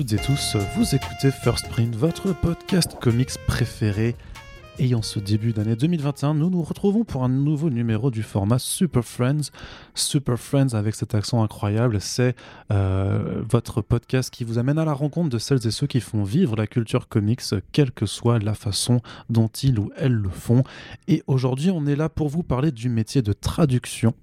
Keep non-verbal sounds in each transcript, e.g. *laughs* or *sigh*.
Toutes et tous, vous écoutez First Print, votre podcast comics préféré. Et en ce début d'année 2021, nous nous retrouvons pour un nouveau numéro du format Super Friends. Super Friends avec cet accent incroyable, c'est euh, votre podcast qui vous amène à la rencontre de celles et ceux qui font vivre la culture comics, quelle que soit la façon dont ils ou elles le font. Et aujourd'hui, on est là pour vous parler du métier de traduction.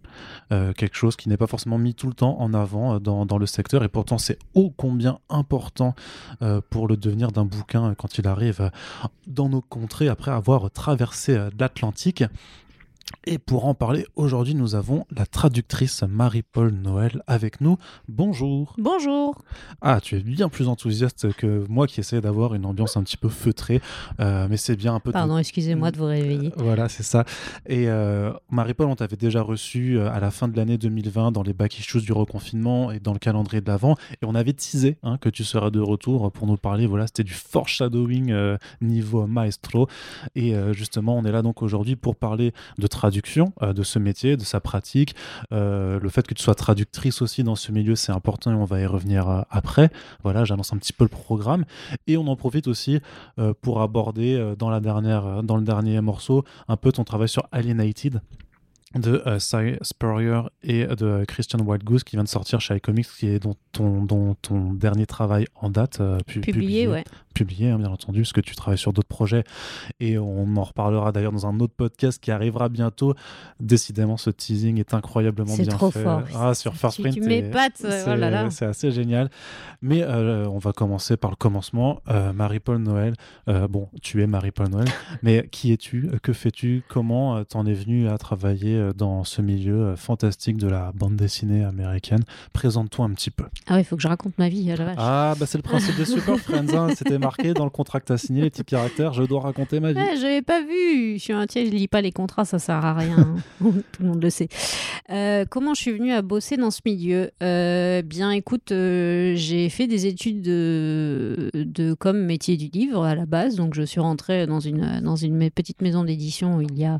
Euh, quelque chose qui n'est pas forcément mis tout le temps en avant euh, dans, le secteur et pourtant c'est ô combien important euh, pour le devenir d'un bouquin quand il arrive dans nos contrées après avoir traversé l'Atlantique. Et pour en parler, aujourd'hui, nous avons la traductrice Marie-Paul Noël avec nous. Bonjour. Bonjour. Ah, tu es bien plus enthousiaste que moi qui essayais d'avoir une ambiance un petit peu feutrée, euh, mais c'est bien un peu. Pardon, excusez-moi de vous réveiller. Voilà, c'est ça. Et euh, Marie-Paul, on t'avait déjà reçu euh, à la fin de l'année 2020 dans les back issues du reconfinement et dans le calendrier de l'avant, et on avait teasé hein, que tu seras de retour pour nous parler. Voilà, c'était du foreshadowing niveau maestro, et justement, on est là donc aujourd'hui pour parler de traduction euh, de ce métier, de sa pratique. Euh, le fait que tu sois traductrice aussi dans ce milieu, c'est important et on va y revenir euh, après. Voilà, j'annonce un petit peu le programme. Et on en profite aussi pour aborder dans, la dernière, dans le dernier morceau un peu ton travail sur Alienated de euh, Cy Spurrier et de Christian Wildgoose qui vient de sortir chez iComics, qui est dont ton, dont ton dernier travail en date. Euh, publié, publié, ouais. Publié, hein, bien entendu, parce que tu travailles sur d'autres projets. Et on en reparlera d'ailleurs dans un autre podcast qui arrivera bientôt. Décidément, ce teasing est incroyablement bien trop fait. Fort. Ah, sur First Print. Tu m'épates, oh C'est assez génial. Mais euh, on va commencer par le commencement. Marie-Paul Noël. bon, tu es Marie-Paul Noël. *laughs* mais qui es-tu? Que fais-tu? Comment t'en es venu à travailler dans ce milieu euh, fantastique de la bande dessinée américaine? Présente-toi un petit peu. Ah oui, il faut que je raconte ma vie, Ah, bah c'est le principe des *laughs* Super Friends. Hein. C'était marqué dans le contrat que tu as signé, les petits caractères. Je dois raconter ma vie. Ouais, je pas vu. Je suis je lis pas les contrats, ça sert à rien. *laughs* *laughs* Tout le monde le sait. Euh, comment je suis venue à bosser dans ce milieu euh, Bien, écoute, j'ai fait des études de, de comme métier du livre à la base. Donc, je suis rentrée dans une, dans une petite maison d'édition il y a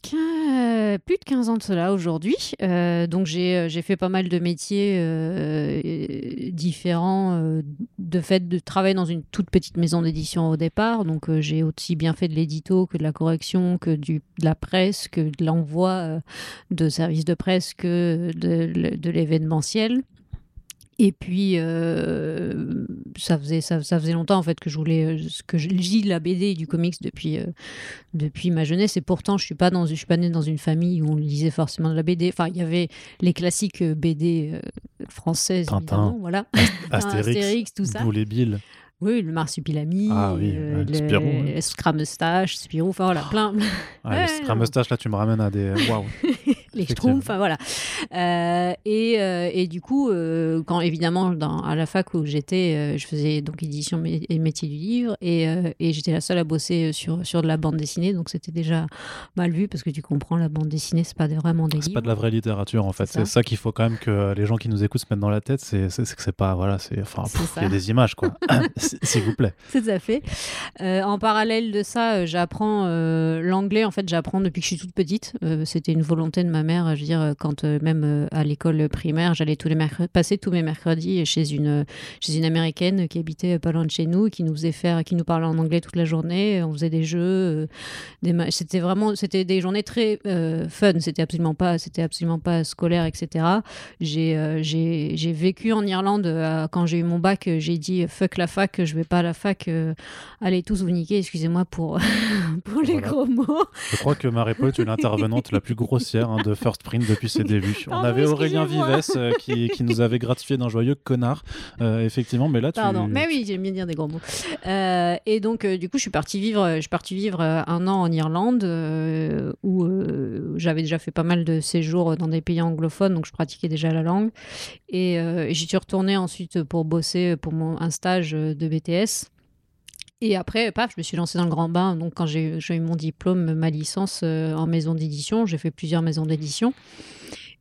plus de 15 ans de cela aujourd'hui. Euh, donc euh, j'ai fait pas mal de métiers euh, différents de fait de travailler dans une toute petite maison d'édition au départ. Donc j'ai aussi bien fait de l'édito que de la correction, que du, de la presse, que de l'envoi de services de presse, que de l'événementiel. Et puis, ça, faisait, ça, ça, faisait longtemps en fait que je voulais euh, que je lis la BD du comics depuis, euh, depuis ma jeunesse. Et pourtant, je suis pas dans, je suis pas née dans une famille où on lisait forcément de la BD. Enfin, il y avait les classiques BD françaises, Tintin, voilà, *laughs* Astérix, Astérix, tout ça. les Bill. Oui, le marsupilami, ah, oui, euh, le, Scramustache, Spirou, enfin voilà, plein. Ah, le *laughs* Scramustache, là, tu me ramènes à des. Waouh! *laughs* les Schtroumpfs, enfin voilà. Euh, et, euh, et, du coup, euh, quand évidemment, dans, à la fac où j'étais, je faisais donc édition et métier du livre, et, et j'étais la seule à bosser sur, sur de la bande dessinée, donc c'était déjà mal vu parce que tu comprends, la bande dessinée, c'est pas vraiment des. C'est pas de la vraie littérature en fait. C'est ça, qu'il faut quand même que les gens qui nous écoutent se mettent dans la tête, c'est que c'est pas. Voilà, c'est. Enfin, il y a des images quoi. *laughs* *coughs* S'il vous plaît. Tout à fait. Euh, en parallèle de ça, j'apprends euh, l'anglais. En fait, j'apprends depuis que je suis toute petite. C'était une volonté de ma mère. Je veux dire, quand même à l'école primaire, j'allais tous les passer tous mes mercredis chez une, chez une américaine qui habitait pas loin de chez nous, qui nous faisait faire, qui nous parlait en anglais toute la journée. On faisait des jeux. des c'était vraiment, c'était des journées très fun. C'était absolument pas, c'était absolument pas scolaire, etc. J'ai, j'ai, vécu en Irlande quand j'ai eu mon bac. J'ai dit fuck la fac je vais pas à la fac, euh, allez tous vous niquer, excusez-moi pour, *laughs* pour les gros mots. Je crois que Marie-Paul, tu es l'intervenante la plus grossière hein, de First Print depuis ses *laughs* débuts. On avait Aurélien Vives euh, qui, qui, nous avait gratifié d'un joyeux connard, euh, effectivement, mais là tu... Pardon, mais oui, j'aime bien dire des gros mots. et donc, du coup, je suis partie vivre, je suis partie vivre un an en Irlande où j'avais déjà fait pas mal de séjours dans des pays anglophones, donc je pratiquais déjà la langue. Et, et j'y suis retournée ensuite pour bosser pour mon, un stage de BTS. Et après, paf, je me suis lancée dans le grand bain. Donc, quand j'ai eu mon diplôme, ma licence euh, en maison d'édition, j'ai fait plusieurs maisons d'édition.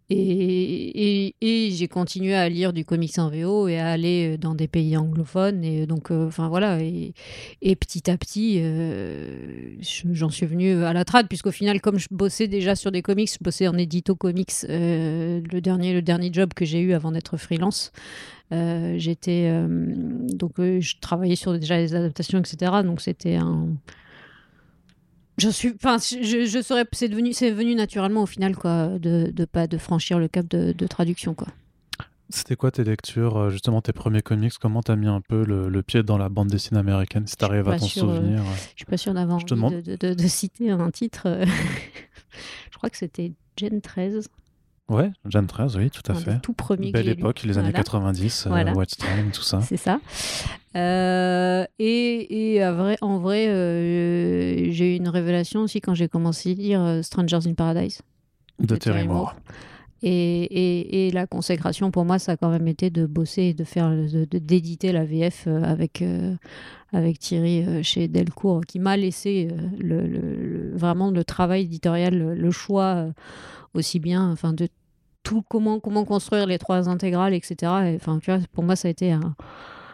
Et, j'ai continué à lire du comics en VO et à aller dans des pays anglophones. Et donc, enfin voilà. Et, petit à petit, j'en suis venue à la trad, puisqu'au final, comme je bossais déjà sur des comics, je bossais en édito comics, le, dernier, le dernier job que j'ai eu avant d'être freelance. j'étais donc je travaillais sur déjà les adaptations etc donc c'était un je suis, enfin, je, je serais, c'est devenu, c'est venu naturellement au final, quoi, de, de pas de franchir le cap de, de traduction, quoi. C'était quoi tes lectures, euh, justement tes premiers comics? Comment t'as mis un peu le, le, pied dans la bande dessinée américaine, si t'arrives à t'en euh, souvenir Je suis pas sûre d'avoir envie de, de, de, citer un titre. Euh, *laughs* je crois que c'était Gen 13. Ouais, Jeanne 13, oui, tout à fait. Tout premier. Belle époque, les années 90, euh, voilà. tout ça. C'est ça. Euh, et, et vrai, en vrai, euh, j'ai eu une révélation aussi quand j'ai commencé à lire Strangers in Paradise. De, Terry Moore. Et, et, et, la consécration pour moi, ça a quand même été de bosser et de faire, d'éditer la VF avec, avec Thierry chez Delcourt, qui m'a laissé le, le, vraiment le travail éditorial, le, choix aussi bien, enfin de tout comment comment construire les trois intégrales, etc. enfin, tu vois, pour moi, ça a été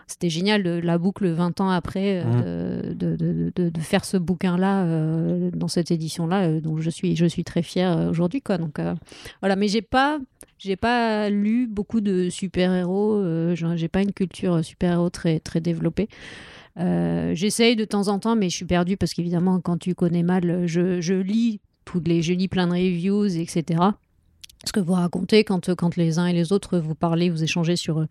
c'était génial de la boucle 20 ans après euh, mmh. de, de, de, de, faire ce bouquin là euh, dans cette édition là euh, dont je suis je suis très fière aujourd'hui quoi donc voilà mais j'ai pas j'ai pas lu beaucoup de super héros j'ai pas une culture super héros très très développée j'essaye de temps en temps mais je suis perdue parce qu'évidemment quand tu connais mal je, je lis toutes les je lis plein de reviews etc ce que vous racontez quand, quand les uns et les autres vous parlez, vous échangez sur,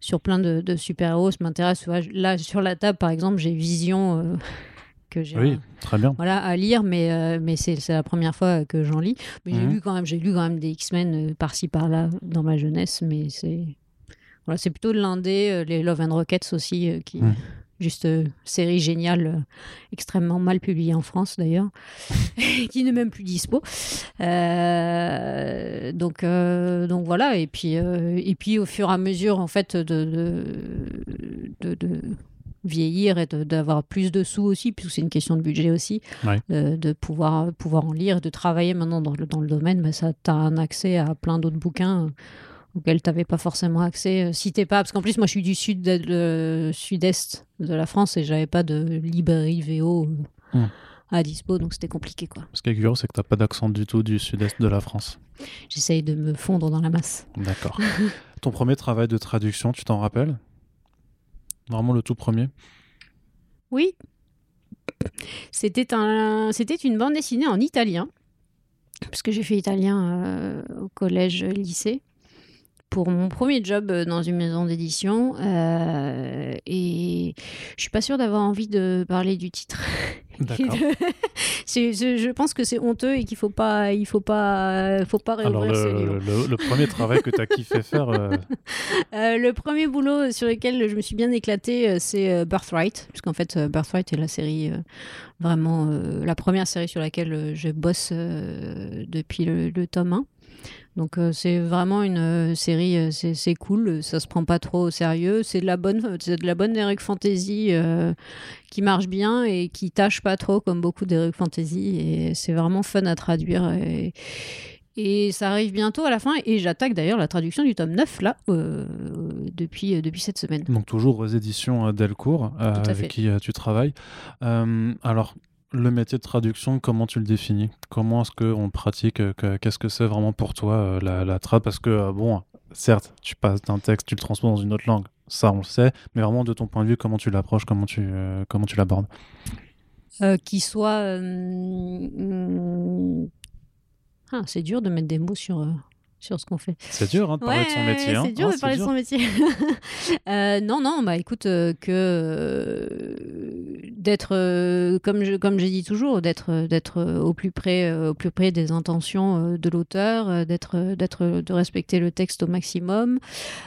sur plein de, de super-héros, ça m'intéresse. Là, sur la table, par exemple, j'ai Vision. Euh, *laughs* que j'ai oui, très bien. Voilà, à lire, mais, euh, mais c'est la première fois que j'en lis. Mais j'ai mhm. lu quand même, j'ai lu quand même des X-Men euh, par-ci par-là dans ma jeunesse, mais c'est voilà, c'est plutôt de l'indé, les Love and Rockets aussi qui, mhm. Juste euh, série géniale, euh, extrêmement mal publiée en France d'ailleurs, *laughs* qui n'est même plus dispo. Euh, donc, donc voilà, et puis, et puis au fur et à mesure en fait de, de, de, vieillir et d'avoir plus de sous aussi, puisque c'est une question de budget aussi, de pouvoir, pouvoir en lire, de travailler maintenant dans le, dans le domaine, mais ça, tu as un accès à plein d'autres bouquins auquel tu n'avais pas forcément accès euh, si t'es pas parce qu'en plus moi je suis du sud de, sud-est de la France et j'avais pas de librairie VO euh, hmm. à dispo donc c'était compliqué quoi. Ce qui est curieux c'est que t'as pas d'accent du tout du sud-est de la France. J'essaye de me fondre dans la masse. D'accord. *laughs* Ton premier travail de traduction, tu t'en rappelles? Vraiment le tout premier? Oui. C'était un c'était une bande dessinée en italien parce que j'ai fait italien euh, au collège lycée pour mon premier job euh, dans une maison d'édition euh, et je suis pas sûre d'avoir envie de parler du titre. *laughs* *laughs* je pense que c'est honteux et qu'il faut pas, il faut pas, faut pas Alors le, le, le, premier travail que tu as kiffé faire. *laughs* Euh, le premier boulot sur lequel je me suis bien éclatée, c'est Birthright, puisqu'en fait Birthright est la série vraiment la première série sur laquelle je bosse depuis le, tome 1. Donc euh, c'est vraiment une euh, série, euh, c'est cool, ça se prend pas trop au sérieux, c'est de la bonne, de la bonne Eric Fantasy qui marche bien et qui tâche pas trop comme beaucoup d'Eric Fantasy et c'est vraiment fun à traduire et, et, ça arrive bientôt à la fin et j'attaque d'ailleurs la traduction du tome 9 là depuis, depuis cette semaine. Donc toujours aux éditions Delcourt avec qui tu travailles. alors le métier de traduction, comment tu le définis? Comment est-ce qu'on pratique Qu'est-ce que c'est vraiment pour toi euh, la, la trad? Parce que, euh, bon, certes, tu passes d'un texte, tu le transposes dans une autre langue, ça on le sait, mais vraiment de ton point de vue, comment tu l'approches, comment tu, euh, comment tu l'abordes? Qui soit. Ah, c'est dur de mettre des mots sur, sur ce qu'on fait. C'est dur hein, de parler de son métier. Hein. C'est dur de parler de son métier. *laughs* euh, non, non, bah écoute, euh, que euh, d'être, comme je, comme j'ai dit toujours, d'être, d'être au plus près, au plus près des intentions de l'auteur, d'être, d'être, de respecter le texte au maximum,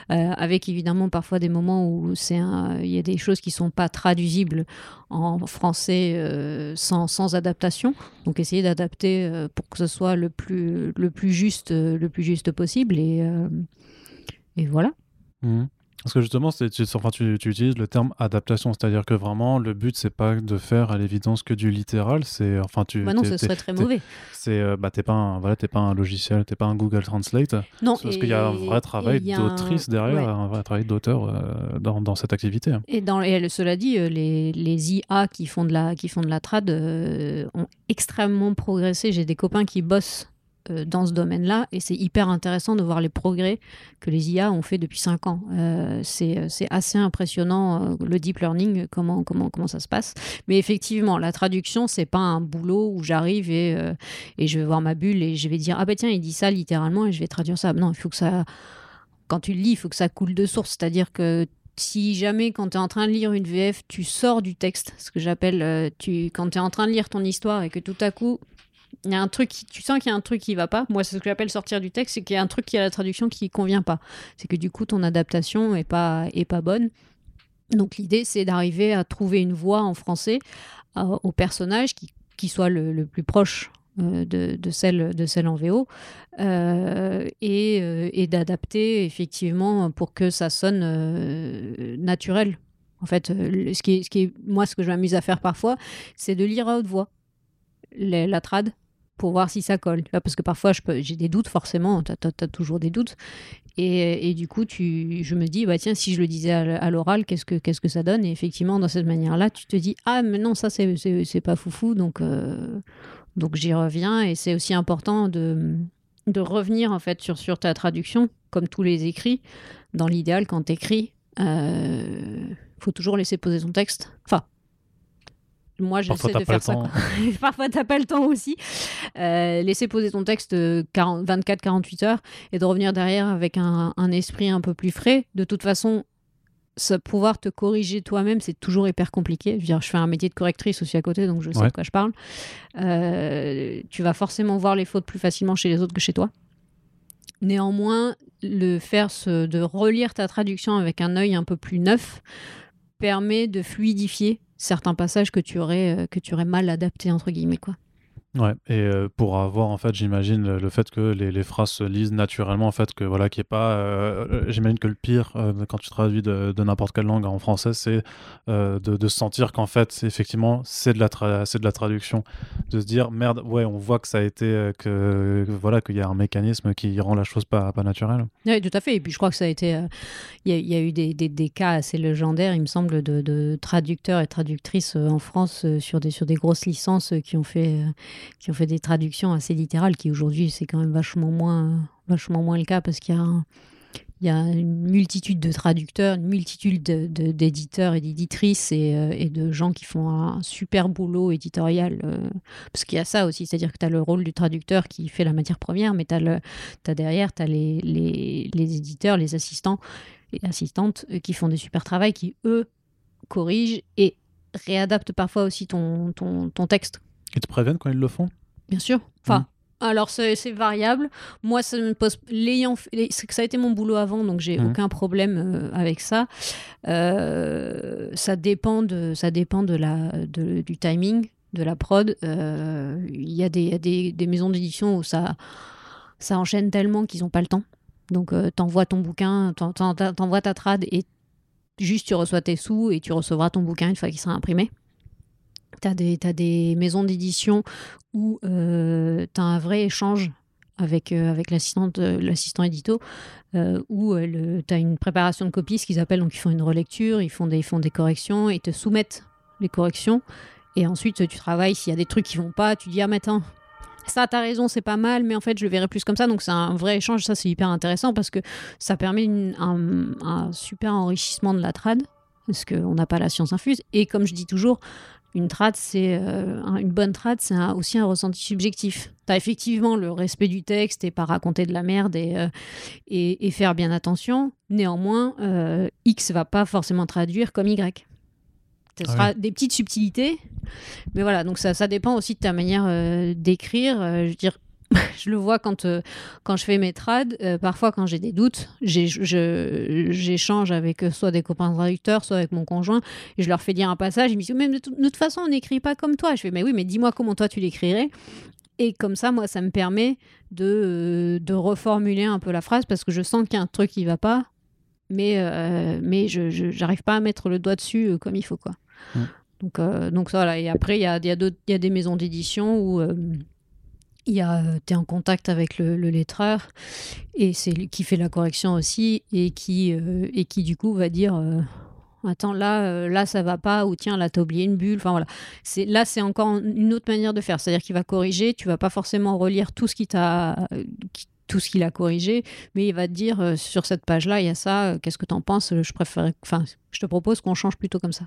avec évidemment parfois des moments où c'est, il y a des choses qui sont pas traduisibles en français sans, sans adaptation. Donc essayer d'adapter pour que ce soit le plus, le plus juste, le plus juste possible et, euh, et voilà. Mmh. Parce que justement, tu, enfin, tu, utilises le terme adaptation, c'est-à-dire que vraiment, le but, c'est pas de faire à l'évidence que du littéral, c'est enfin tu. Bah non, ce serait très mauvais. C'est euh, bah t'es pas un voilà, t'es pas un logiciel, t'es pas un Google Translate. Non. Parce qu'il y a un vrai travail d'autrice derrière, un vrai travail d'auteur euh, dans, dans, cette activité. Et dans et cela dit, les, les IA qui font de la qui font de la trad ont extrêmement progressé. J'ai des copains qui bossent euh, dans ce domaine-là et c'est hyper intéressant de voir les progrès que les IA ont fait depuis 5 ans. Euh, c'est assez impressionnant euh, le deep learning, comment, ça se passe. Mais effectivement, la traduction, c'est pas un boulot où j'arrive et, je vais voir ma bulle et je vais dire Ah ben tiens, il dit ça littéralement et je vais traduire ça. Non, il faut que ça. Quand tu le lis, il faut que ça coule de source. C'est-à-dire que si jamais quand tu es en train de lire une VF, tu sors du texte, ce que j'appelle, quand tu es en train de lire ton histoire et que tout à coup il y a un truc, tu sens qu'il y a un truc qui va pas. Moi, c'est ce que j'appelle sortir du texte, c'est qu'il y a un truc qui a la traduction qui convient pas. C'est que du coup, ton adaptation est pas, est pas bonne. Donc l'idée, c'est d'arriver à trouver une voix en français euh, au personnage qui, qui soit le, plus proche euh, de, de, celle, de celle en VO euh, et, et d'adapter effectivement pour que ça sonne naturel. En fait, ce qui, est, ce qui est, moi, ce que je m'amuse à faire parfois, c'est de lire à haute voix la trad pour voir si ça colle. Parce que parfois, j'ai des doutes, forcément, tu as, toujours des doutes. Et, du coup, tu, je me dis, bah, tiens, si je le disais à, l'oral, qu'est-ce que, qu'est-ce que ça donne? Et effectivement, dans cette manière-là, tu te dis, ah, mais non, ça, c'est, c'est, pas foufou. Donc, euh, donc j'y reviens. Et c'est aussi important de, de revenir, en fait, sur, sur ta traduction, comme tous les écrits. Dans l'idéal, quand tu écris, euh, faut toujours laisser poser son texte. Enfin, moi, j'essaie de faire ça. *laughs* Parfois, t'as pas le temps aussi. Euh, laisser poser ton texte 24-48 heures et de revenir derrière avec un, esprit un peu plus frais. De toute façon, pouvoir te corriger toi-même, c'est toujours hyper compliqué. Je, veux dire, je fais un métier de correctrice aussi à côté, donc je sais de quoi je parle. Euh, tu vas forcément voir les fautes plus facilement chez les autres que chez toi. Néanmoins, le faire de relire ta traduction avec un œil un peu plus neuf permet de fluidifier certains passages que tu aurais, euh, que tu aurais mal adaptés, entre guillemets. Quoi. Ouais, et euh, pour avoir, en fait, j'imagine le fait que les, les, phrases se lisent naturellement, en fait, que voilà, qui est pas. Euh, j'imagine que le pire, quand tu traduis de, n'importe quelle langue en français, c'est de, de, sentir qu'en fait, effectivement, c'est de, la c'est de la traduction. De se dire, merde, ouais, on voit que ça a été. que, voilà, qu'il y a un mécanisme qui rend la chose pas, pas naturelle. Oui, tout à fait. Et puis, je crois que ça a été. Il y, a eu des, des, des, cas assez légendaires, il me semble, de, de traducteurs et traductrices en France sur, des, sur des grosses licences qui ont fait qui ont fait des traductions assez littérales, qui aujourd'hui c'est quand même vachement moins, vachement moins le cas parce qu'il y a il y a une multitude de traducteurs, une multitude d'éditeurs et d'éditrices euh, et, de gens qui font un super boulot éditorial. Euh, parce qu'il y a ça aussi, c'est-à-dire que tu as le rôle du traducteur qui fait la matière première, mais tu as, derrière, tu as les, les, les, éditeurs, les assistants et assistantes euh, qui font des super travail, qui eux corrigent et réadaptent parfois aussi ton, ton, ton texte ils te préviennent quand ils le font? Bien sûr. Enfin, mmh. alors c'est variable. Moi, ça me pose. L'ayant, ça a été mon boulot avant, donc j'ai mmh. aucun problème euh, avec ça. Euh, ça dépend de, ça dépend de la, du timing, de la prod. Euh, il y a des, des, des maisons d'édition où ça, ça enchaîne tellement qu'ils n'ont pas le temps. Donc, t'envoies ton bouquin, t'envoies ta trad et juste tu reçois tes sous et tu recevras ton bouquin une fois qu'il sera imprimé. Tu as, des maisons d'édition où euh, tu as un vrai échange avec, euh, avec l'assistant édito, euh, où tu as une préparation de copie, ce qu'ils appellent, donc ils font une relecture, ils font des, corrections, et te soumettent les corrections. Et ensuite, tu travailles, s'il y a des trucs qui vont pas, tu dis, ah, mais attends, ça, t'as raison, c'est pas mal, mais en fait, je le verrai plus comme ça. Donc, c'est un vrai échange. Ça, c'est hyper intéressant parce que ça permet un, un, super enrichissement de la trad, parce qu'on n'a pas la science infuse. Et comme je dis toujours, une trad, c'est euh, une bonne trad, c'est aussi un ressenti subjectif. Tu as effectivement le respect du texte et pas raconter de la merde et, euh, et, faire bien attention. Néanmoins, euh, X va pas forcément traduire comme Y. Ce ah sera des petites subtilités, mais voilà. Donc ça, ça dépend aussi de ta manière euh, d'écrire. je veux dire, *laughs* je le vois quand, euh, quand je fais mes trades. Euh, parfois, quand j'ai des doutes, j'échange avec euh, soit des copains traducteurs, soit avec mon conjoint, et je leur fais dire un passage. Ils me disent, mais de, toute façon, on n'écrit pas comme toi. Je fais, mais oui, mais dis-moi comment toi tu l'écrirais. Et comme ça, moi, ça me permet de, de reformuler un peu la phrase parce que je sens qu'il y a un truc qui va pas mais, mais je n'arrive pas à mettre le doigt dessus comme il faut. Quoi. Donc, donc voilà. Et après, il y a, y, a y a, des maisons d'édition où il y a, tu es en contact avec le, lettreur et c'est qui fait la correction aussi et qui, et qui du coup va dire attends là euh, là ça va pas ou tiens là t'as oublié une bulle. Enfin voilà. C'est là c'est encore une autre manière de faire. C'est à dire qu'il va corriger. Tu vas pas forcément relire tout ce qui t'a tout ce qu'il a corrigé mais il va te dire euh, sur cette page là il y a ça euh, qu'est-ce que tu en penses? Je préfère enfin je te propose qu'on change plutôt comme ça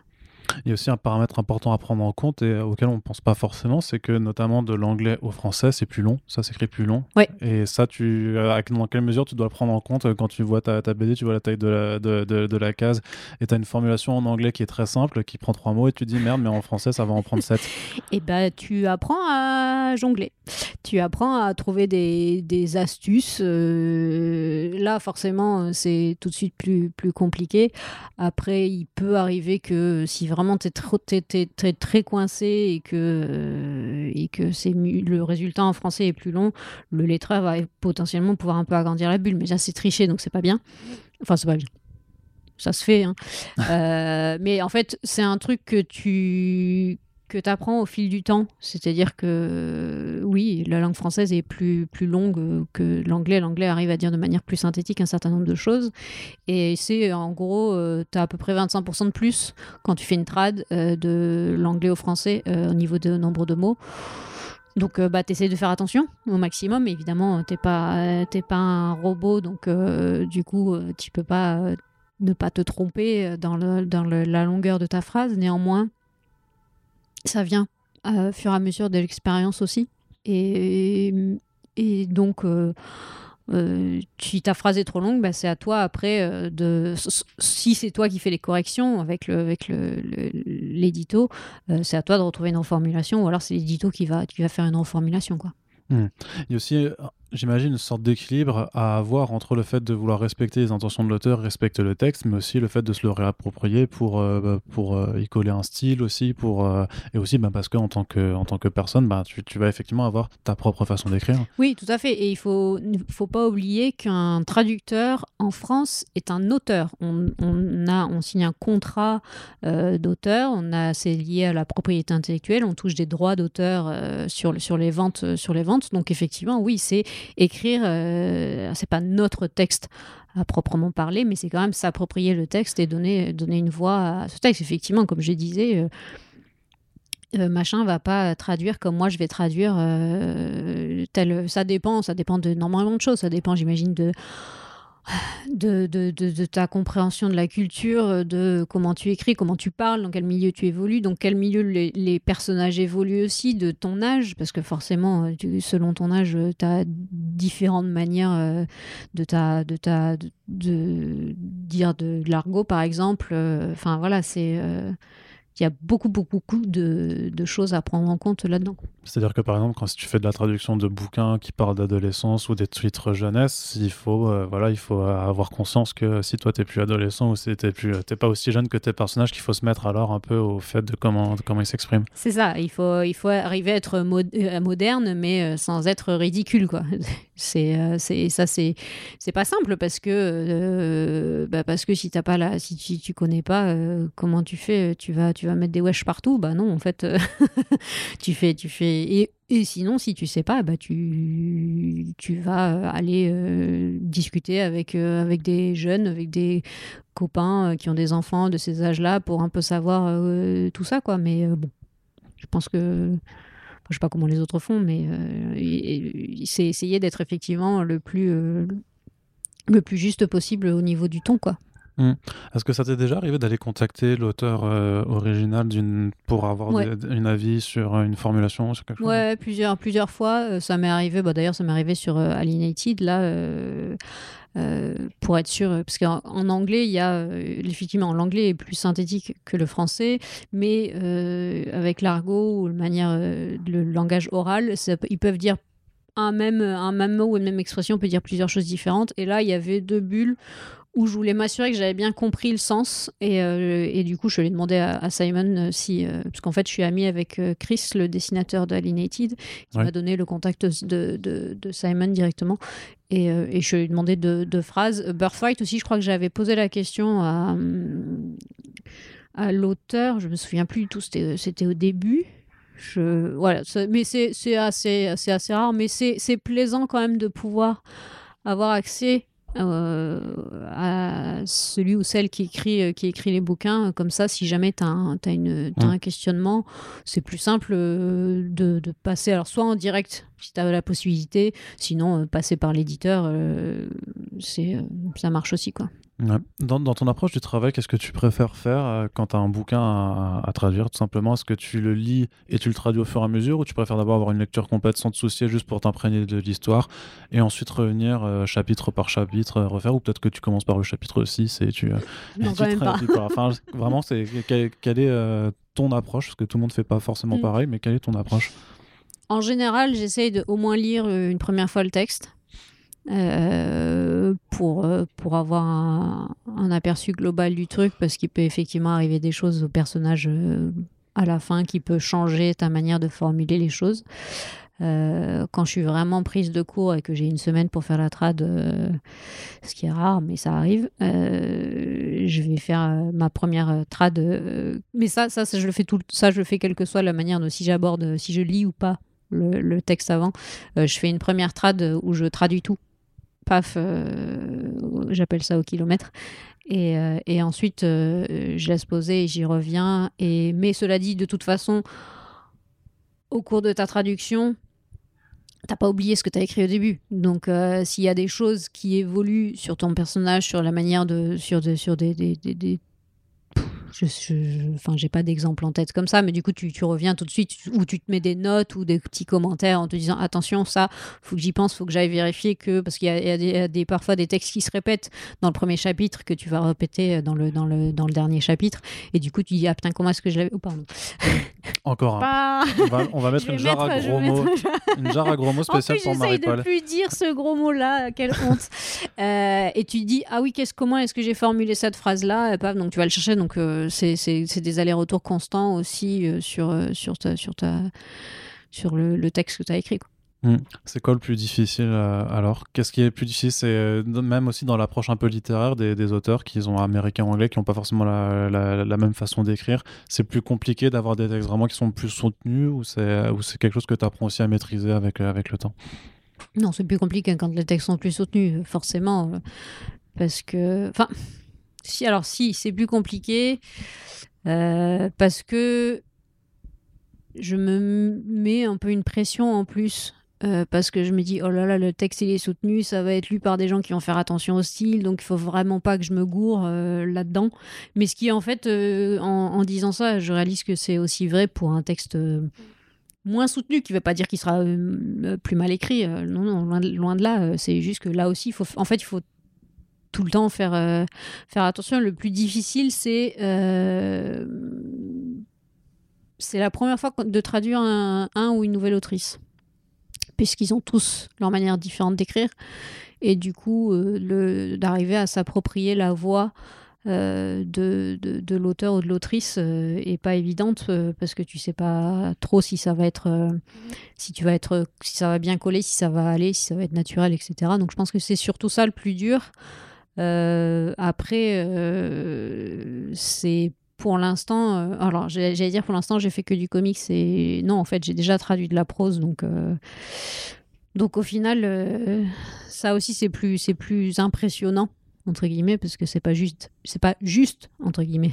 il y a aussi un paramètre important à prendre en compte et auquel on ne pense pas forcément, c'est que notamment de l'anglais au français, c'est plus long, ça s'écrit plus long. Et ça, tu, dans quelle mesure tu dois le prendre en compte quand tu vois ta, ta BD, tu vois la taille de la, de, de, la case et tu as une formulation en anglais qui est très simple, qui prend trois mots et tu dis merde, mais en français, ça va en prendre sept. *laughs* et bah, tu apprends à jongler. Tu apprends à trouver des, des astuces. Euh, là, forcément, c'est tout de suite plus, plus compliqué. Après, il peut arriver que si vraiment tu es, très coincé et que, euh, et que c'est le résultat en français est plus long, le lettreur va potentiellement pouvoir un peu agrandir la bulle. Mais là, c'est triché, donc c'est pas bien. Enfin, c'est pas bien ça se fait. Hein. *laughs* Euh, mais en fait, c'est un truc que tu que tu apprends au fil du temps. C'est-à-dire que oui, la langue française est plus, plus longue que l'anglais. L'anglais arrive à dire de manière plus synthétique un certain nombre de choses. Et c'est en gros, euh, tu as à peu près 25% de plus quand tu fais une trad euh, de l'anglais au français euh, au niveau de nombre de mots. Donc, bah, tu essaies de faire attention au maximum. Évidemment, tu n'es pas, pas un robot, donc du coup, tu peux pas ne pas te tromper dans la longueur de ta phrase. Néanmoins, ça vient euh, au fur et à mesure de l'expérience aussi. Et, donc, euh, euh, si ta phrase est trop longue, bah, c'est à toi après de. Si c'est toi qui fais les corrections avec le avec l'édito, c'est à toi de retrouver une reformulation, ou alors c'est l'édito qui va qui va faire une reformulation quoi. Hmm. Il y a aussi j'imagine, une sorte d'équilibre à avoir entre le fait de vouloir respecter les intentions de l'auteur, respecter le texte, mais aussi le fait de se le réapproprier pour, euh, bah, pour euh, y coller un style aussi, pour, euh, et aussi bah, parce qu'en tant que, en tant que personne, bah, tu, vas effectivement avoir ta propre façon d'écrire. Oui, tout à fait. Et il faut, faut pas oublier qu'un traducteur en France est un auteur. On, on a, on signe un contrat d'auteur, c'est lié à la propriété intellectuelle, on touche des droits d'auteur sur, sur, sur les ventes. Donc effectivement, oui, c'est écrire, euh, c'est pas notre texte à proprement parler, mais c'est quand même s'approprier le texte et donner, donner une voix à ce texte. Effectivement, comme je disais, euh, euh, machin va pas traduire comme moi je vais traduire tel. Ça dépend, ça dépend de de choses. Ça dépend, j'imagine, de de, de, de, ta compréhension de la culture, de comment tu écris, comment tu parles, dans quel milieu tu évolues, dans quel milieu les, personnages évoluent aussi, de ton âge, parce que forcément, euh, selon ton âge, euh, tu as différentes manières euh, de, de, de, dire de, l'argot, par exemple. Enfin, voilà, c'est il y a beaucoup, beaucoup, beaucoup de, de choses à prendre en compte là-dedans. C'est-à-dire que par exemple, quand tu fais de la traduction de bouquins qui parlent d'adolescence ou des titres jeunesse, il faut, euh, voilà, il faut avoir conscience que si toi t'es plus adolescent ou si t'es plus, t'es pas aussi jeune que tes personnages, qu'il faut se mettre alors un peu au fait de comment, comment ils s'expriment. C'est ça, il faut, il faut arriver à être euh, moderne, mais euh, sans être ridicule, quoi. *laughs* C'est, c'est ça, c'est, c'est pas simple parce que, bah parce que si t'as pas la, si tu, tu connais pas comment tu fais, tu vas, tu vas mettre des wesh partout, bah non, en fait, *laughs* tu fais, tu fais et, sinon, si tu sais pas, bah tu, tu vas euh, aller euh, discuter avec, euh, avec des jeunes, avec des copains qui ont des enfants de ces âges-là pour un peu savoir tout ça, quoi. Mais bon, je pense que. Je sais pas comment les autres font, mais c'est essayer d'être effectivement le plus, le plus juste possible au niveau du ton, quoi. Hmm. Est-ce que ça t'est déjà arrivé d'aller contacter l'auteur euh, original pour avoir une avis sur une formulation sur quelque chose? Ouais, plusieurs, plusieurs fois. Euh, ça m'est arrivé, bah, d'ailleurs, ça m'est arrivé sur euh, Alienated, là, pour être sûr, parce qu'en anglais, il y a, effectivement, l'anglais est plus synthétique que le français, mais avec l'argot ou la manière, le langage oral, ils peuvent dire un même, un même mot ou une même expression peut dire plusieurs choses différentes. Et là, il y avait deux bulles où je voulais m'assurer que j'avais bien compris le sens. Et, euh, et, du coup, je lui ai demandé à, Simon euh, si. Euh, parce qu'en fait, je suis amie avec Chris, le dessinateur de Alienated, qui m'a donné le contact de, de, de Simon directement. Et, et, je lui ai demandé deux, de phrases. Birthright aussi, je crois que j'avais posé la question à, à l'auteur. Je me souviens plus du tout, c'était au début. Je, voilà, mais c'est assez, assez rare, mais c'est plaisant quand même de pouvoir avoir accès euh, à celui ou celle qui écrit, euh, qui écrit les bouquins. Comme ça, si jamais tu as, un, as, une, as un questionnement, c'est plus simple euh, de, de, passer, alors soit en direct, si tu as la possibilité, sinon passer par l'éditeur, c'est ça marche aussi. quoi. Dans, dans, ton approche du travail, qu'est-ce que tu préfères faire euh, quand tu as un bouquin à, traduire Tout simplement, est-ce que tu le lis et tu le traduis au fur et à mesure ou tu préfères d'abord avoir une lecture complète sans te soucier juste pour t'imprégner de l'histoire et ensuite revenir euh, chapitre par chapitre, euh, refaire? Ou peut-être que tu commences par le chapitre 6 et tu. *laughs* non, pas. Enfin, *laughs* vraiment, c'est, quelle, est ton approche? Parce que tout le monde ne fait pas forcément mm. pareil, mais quelle est ton approche? En général, j'essaye de au moins lire une première fois le texte euh, pour, euh, pour avoir un, aperçu global du truc, parce qu'il peut effectivement arriver des choses au personnage euh, à la fin qui peut changer ta manière de formuler les choses. quand je suis vraiment prise de cours et que j'ai une semaine pour faire la trad, ce qui est rare, mais ça arrive, je vais faire ma première trad. mais ça, ça, ça, je le fais tout, ça, je le fais quelle que soit la manière de si j'aborde, si je lis ou pas le, le texte avant, je fais une première trad où je traduis tout paf, euh, j'appelle ça au kilomètre. Et, euh, ensuite, euh, je laisse poser et j'y reviens. Et, mais cela dit, de toute façon, au cours de ta traduction, t'as pas oublié ce que tu as écrit au début. Donc, s'il y a des choses qui évoluent sur ton personnage, sur la manière de. sur, de, sur des je, enfin, j'ai pas d'exemple en tête comme ça, mais du coup, tu, tu, reviens tout de suite ou tu te mets des notes ou des petits commentaires en te disant attention, ça, faut que j'y pense, faut que j'aille vérifier que parce qu'il y, a, des, parfois des textes qui se répètent dans le premier chapitre que tu vas répéter dans le dans le dans le dernier chapitre, et du coup, tu dis ah putain comment est-ce que je l'avais oh pardon. Encore un. On, va, mettre une jarre, à gros mots, une jarre à gros mots spéciale pour Marie-Paul. de plus dire ce gros mot-là, quelle honte. Euh, et tu dis ah oui, qu'est-ce comment est-ce que j'ai formulé cette phrase-là? Donc tu vas le chercher. Donc euh, c'est des allers-retours constants aussi euh, sur, euh, sur, ta, sur, ta, sur le, texte que tu as écrit. Hmm. C'est quoi le plus difficile euh, alors? Qu'est-ce qui est le plus difficile? C'est même aussi dans l'approche un peu littéraire des, des auteurs qui sont américains ou anglais, qui n'ont pas forcément la, la, même façon d'écrire. C'est plus compliqué d'avoir des textes vraiment qui sont plus soutenus ou c'est quelque chose que tu apprends aussi à maîtriser avec, avec le temps? Non, c'est plus compliqué quand les textes sont plus soutenus, forcément. Parce que. Enfin si, alors si, c'est plus compliqué euh, parce que je me mets un peu une pression en plus. Euh, parce que je me dis, oh là là, le texte il est soutenu, ça va être lu par des gens qui vont faire attention au style, donc il faut vraiment pas que je me gourre euh, là-dedans. Mais ce qui en fait, en, disant ça, je réalise que c'est aussi vrai pour un texte moins soutenu, qui ne veut pas dire qu'il sera plus mal écrit. non, non, loin de, loin de là. c'est juste que là aussi, il faut, en fait, il faut tout le temps faire, euh, faire attention. Le plus difficile, c'est euh, la première fois de traduire un, ou une nouvelle autrice, puisqu'ils ont tous leur manière différente d'écrire. Et du coup, euh, d'arriver à s'approprier la voix de, de, l'auteur ou de l'autrice est pas évidente parce que tu sais pas trop si ça va être si tu vas être si ça va bien coller si ça va aller si ça va être naturel etc donc je pense que c'est surtout ça le plus dur euh, après, euh, c'est pour l'instant, euh, alors j'allais dire pour l'instant j'ai fait que du comics et non en fait j'ai déjà traduit de la prose donc donc au final ça aussi c'est plus plus impressionnant entre guillemets parce que c'est pas juste c'est pas juste entre guillemets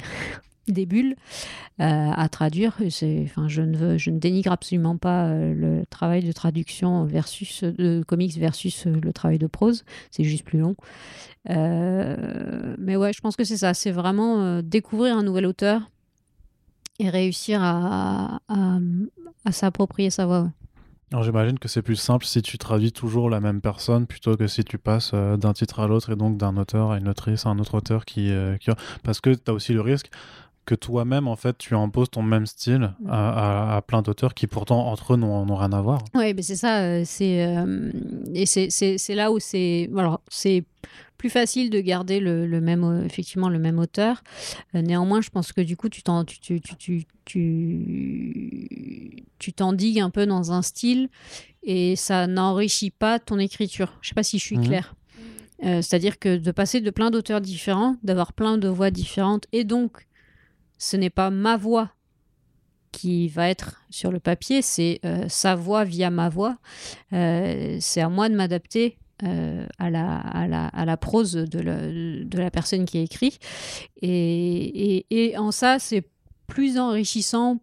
des bulles euh, à traduire. Enfin, je, ne veux, je ne dénigre absolument pas euh, le travail de traduction versus de comics versus euh, le travail de prose. C'est juste plus long. mais ouais, je pense que c'est ça. C'est vraiment découvrir un nouvel auteur et réussir à, à, s'approprier sa voix. Alors j'imagine que c'est plus simple si tu traduis toujours la même personne plutôt que si tu passes d'un titre à l'autre et donc d'un auteur à une autrice à un autre auteur qui... Parce que tu as aussi le risque, que toi-même, en fait, tu imposes ton même style Mm. à, à- à plein d'auteurs qui, pourtant, entre eux, n'ont rien à voir. Oui, mais c'est ça. euh, C'est euh, et c'est- là où c'est alors c'est plus facile de garder le, le même euh, effectivement le même auteur. Néanmoins, je pense que du coup, tu t'en tu tu tu tu tu t'endigues un peu dans un style et ça n'enrichit pas ton écriture. Je sais pas si je suis Mhm. claire. Euh, C'est-à-dire que de passer de plein d'auteurs différents, d'avoir plein de voix différentes, et donc ce n'est pas ma voix qui va être sur le papier, c'est euh, sa voix via ma voix. Euh, c'est à moi de m'adapter euh, à, la, prose de la, personne qui écrit. Et, en ça, c'est plus enrichissant.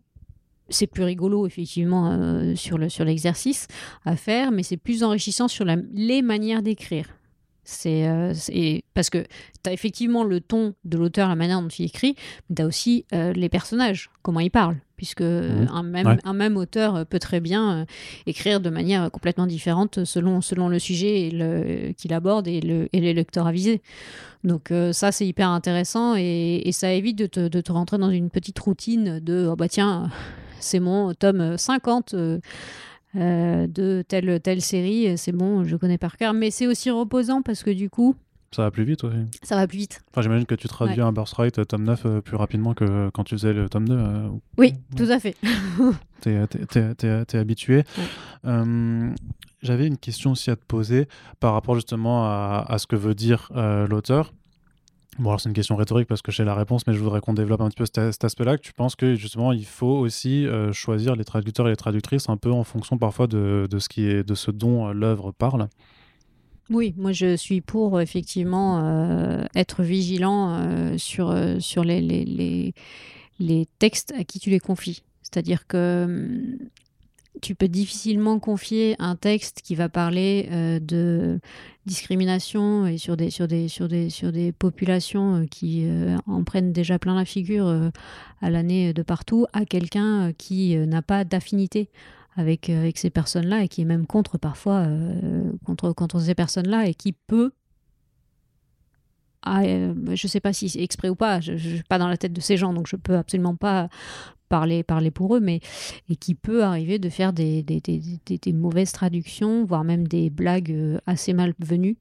C'est plus rigolo, effectivement, sur le- sur l'exercice à faire, mais c'est plus enrichissant sur les manières d'écrire. C'est euh, parce que tu as effectivement le ton de l'auteur, la manière dont il écrit, mais tu as aussi euh, les personnages, comment ils parlent, puisque euh, un, même, Ouais. un même auteur euh, peut très bien euh, écrire de manière complètement différente selon, selon le sujet qu'il aborde et, le, et les lecteurs avisés. Donc ça, c'est hyper intéressant et, et ça évite de te, de te rentrer dans une petite routine de oh bah tiens, c'est mon tome 50 euh, de telle, telle série, c'est bon, je connais par cœur. Mais c'est aussi reposant parce que du coup, Ça va plus vite aussi. ça va plus vite. Enfin, j'imagine que tu traduis un Birthright euh, tome 9 euh, plus rapidement que quand tu faisais le tome 2. euh, Oui, Ouais. tout à fait. *laughs* T'es, habitué. Euh, j'avais une question aussi à te poser par rapport justement à, à ce que veut dire l'auteur. Bon, alors c'est une question rhétorique parce que j'ai la réponse, mais je voudrais qu'on développe un petit peu cet, aspect-là. Tu penses que justement il faut aussi euh, choisir les traducteurs et les traductrices un peu en fonction parfois de, de ce qui est de ce dont euh, l'œuvre parle. Oui, moi je suis pour effectivement euh, être vigilant sur, sur les, les, les, les textes à qui tu les confies. C'est-à-dire que hum, tu peux difficilement confier un texte qui va parler euh, de discrimination et sur des, sur des, sur des, sur des populations euh, qui euh, en prennent déjà plein la figure à l'année de partout à quelqu'un qui n'a pas d'affinité avec, avec ces personnes-là et qui est même contre parfois contre, contre ces personnes-là et qui peut ah, je sais pas si c'est exprès ou pas, je ne suis pas dans la tête de ces gens, donc je peux absolument pas parler, parler pour eux, mais et qui peut arriver de faire des, mauvaises traductions, voire même des blagues euh, assez malvenues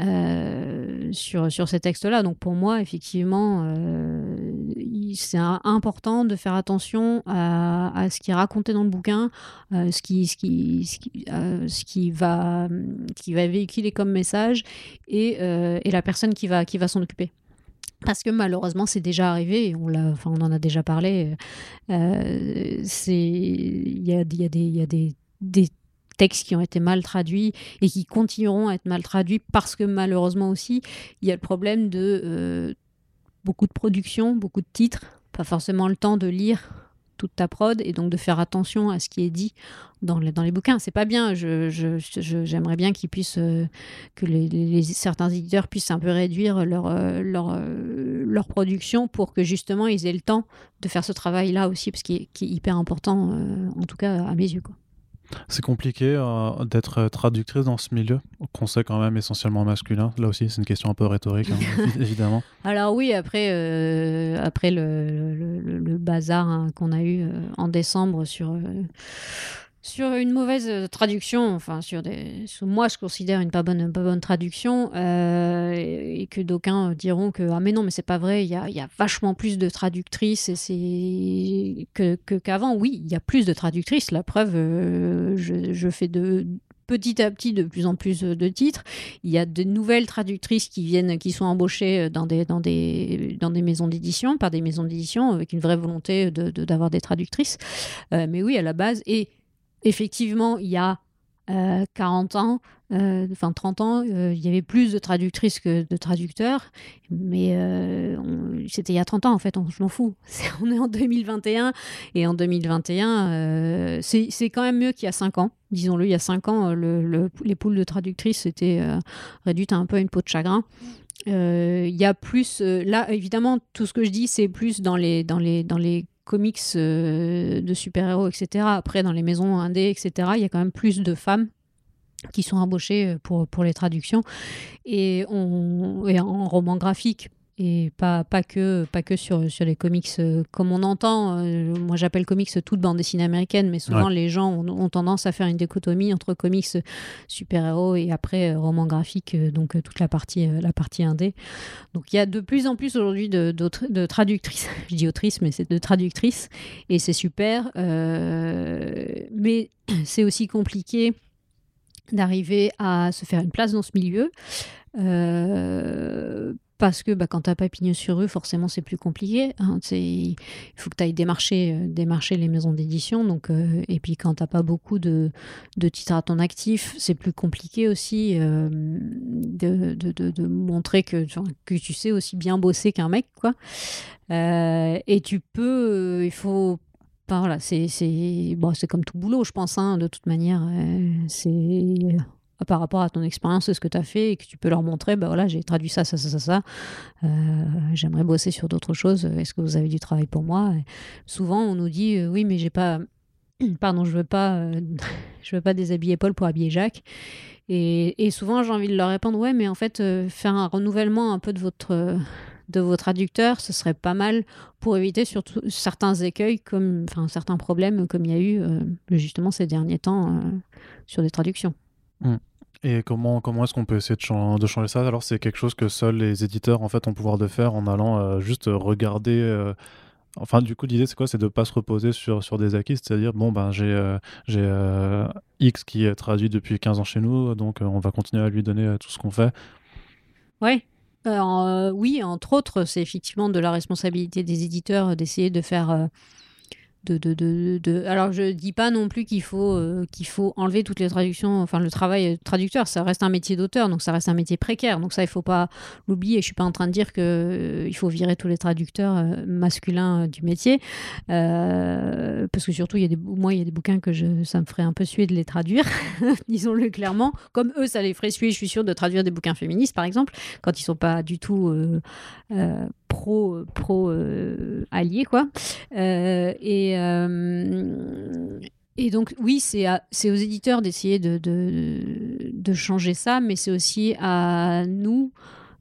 euh, sur, sur ces textes-là. Donc pour moi, effectivement, euh, c'est important de faire attention à, ce qui est raconté dans le bouquin, ce, qui, ce, qui, ce, qui, ce qui va, qui va véhiculer comme message et, et la personne qui va, qui va s'en occuper. Parce que malheureusement, c'est déjà arrivé, on, l'a, on en a déjà parlé. euh, il y a, y a des, y a des, des textes qui ont été mal traduits et qui continueront à être mal traduits parce que malheureusement aussi, il y a le problème de euh, beaucoup de production, beaucoup de titres, pas forcément le temps de lire toute ta prod et donc de faire attention à ce qui est dit dans les, dans les bouquins. C'est pas bien. Je, je- j'aimerais bien qu'ils puissent, euh, que les, certains éditeurs puissent un peu réduire leur, euh, euh, leur production pour que justement ils aient le temps de faire ce travail-là aussi, parce qu'il est, hyper important, en tout cas à mes yeux. C'est compliqué euh, d'être euh, traductrice dans ce milieu, qu'on sait quand même essentiellement masculin. Là aussi, c'est une question un peu rhétorique, hein, *laughs* évidemment. Alors oui, après, euh, après le, le- le- le bazar hein, qu'on a eu en décembre sur, sur une mauvaise euh, traduction, enfin sur des, moi je considère une pas bonne, pas bonne traduction, euh, et, que d'aucuns diront que ah mais non mais c'est pas vrai, il y a, y a vachement plus de traductrices et que qu'avant. oui, il y a plus de traductrices. La preuve, euh, je, je fais de petit à petit de plus en plus de titres. Il y a de nouvelles traductrices qui viennent, qui sont embauchées dans des, dans des, dans des maisons d'édition, par des maisons d'édition, avec une vraie volonté de- de- d'avoir des traductrices. Euh, mais oui, à la base, et effectivement, il y a euh, 40 ans, euh, enfin 30 ans, euh, il y avait plus de traductrices que de traducteurs, mais euh, c'était il y a 30 ans en fait, je m'en fous. *laughs* On est en 2021 et en 2021, euh, c'est quand même mieux qu'il y a 5 ans. Disons-le, il y a 5 ans, euh, le- le- les poules de traductrices étaient euh, réduites à un peu une peau de chagrin. Euh, Il y a plus, euh, là évidemment, tout ce que je dis, c'est plus dans les, dans les, dans les comics euh, de super-héros, etc. Après, dans les maisons indées, etc., il y a quand même plus de femmes qui sont embauchées pour, pour les traductions. Et, et en roman graphique, et pas, pas, que, pas que sur, sur les comics euh, comme on entend. euh, moi, j'appelle comics toute bande dessinée américaine, mais souvent les gens ont, ont tendance à faire une dichotomie entre comics euh, super-héros et après euh, romans graphiques, euh, donc toute la partie, la partie indé. Donc il y a de plus en plus aujourd'hui de, de traductrices, *laughs* je dis autrices, mais c'est de traductrices, et c'est super. mais *clears throat* c'est aussi compliqué d'arriver à se faire une place dans ce milieu. euh, parce que bah, quand t'as pas pignon sur rue, forcément c'est plus compliqué. hein. Il faut que tu ailles démarcher, euh, démarcher les maisons d'édition. Euh, et puis quand t'as pas beaucoup de, de titres à ton actif, c'est plus compliqué aussi euh, de, de- de- montrer que, que tu sais aussi bien bosser qu'un mec. quoi. Et tu peux, il faut voilà, c'est bon, comme tout boulot, je pense. hein, de toute manière, c'est par rapport à ton expérience, ce que tu as fait et que tu peux leur montrer. Bah voilà, j'ai traduit ça, ça, ça, ça, ça. Euh, J'aimerais bosser sur d'autres choses. Est-ce que vous avez du travail pour moi? Et Souvent, on nous dit euh, oui, mais j'ai pas. *clears throat* Pardon, je veux pas. euh, *laughs* je veux pas déshabiller Paul pour habiller Jacques. Et, et souvent, j'ai envie de leur répondre ouais, mais en fait, faire un renouvellement un peu de votre de vos traducteurs, ce serait pas mal pour éviter surtout certains écueils, comme, enfin, certains problèmes comme il y a eu justement ces derniers temps sur des traductions. Et comment, comment est-ce qu'on peut essayer de, chan- de changer ça? Alors, c'est quelque chose que seuls les éditeurs en fait ont pouvoir de faire en allant euh, juste regarder. euh, Enfin, du coup, l'idée c'est quoi? C'est de pas se reposer sur, sur des acquis, c'est-à-dire bon ben j'ai euh, j'ai euh, X qui est traduit depuis 15 ans chez nous, donc euh, on va continuer à lui donner euh, tout ce qu'on fait. Ouais. Euh, oui, entre autres, c'est effectivement de la responsabilité des éditeurs d'essayer de faire. Euh, Alors, je dis pas non plus qu'il faut, euh, qu'il faut enlever toutes les traductions, enfin, le travail traducteur, ça reste un métier d'auteur, donc ça reste un métier précaire. Donc, ça, il faut pas l'oublier. Je suis pas en train de dire qu'il faut virer tous les traducteurs euh, masculins euh, du métier. Euh, parce que surtout, y a des, moi, il y a des bouquins que ça me ferait un peu suer de les traduire, *laughs* disons-le clairement. Comme eux, ça les ferait suer, je suis sûre, de traduire des bouquins féministes, par exemple quand ils sont pas du tout euh, euh, pro pro euh, alliés quoi Euh, et euh, et donc oui c'est aux éditeurs d'essayer de, de changer ça mais c'est aussi à nous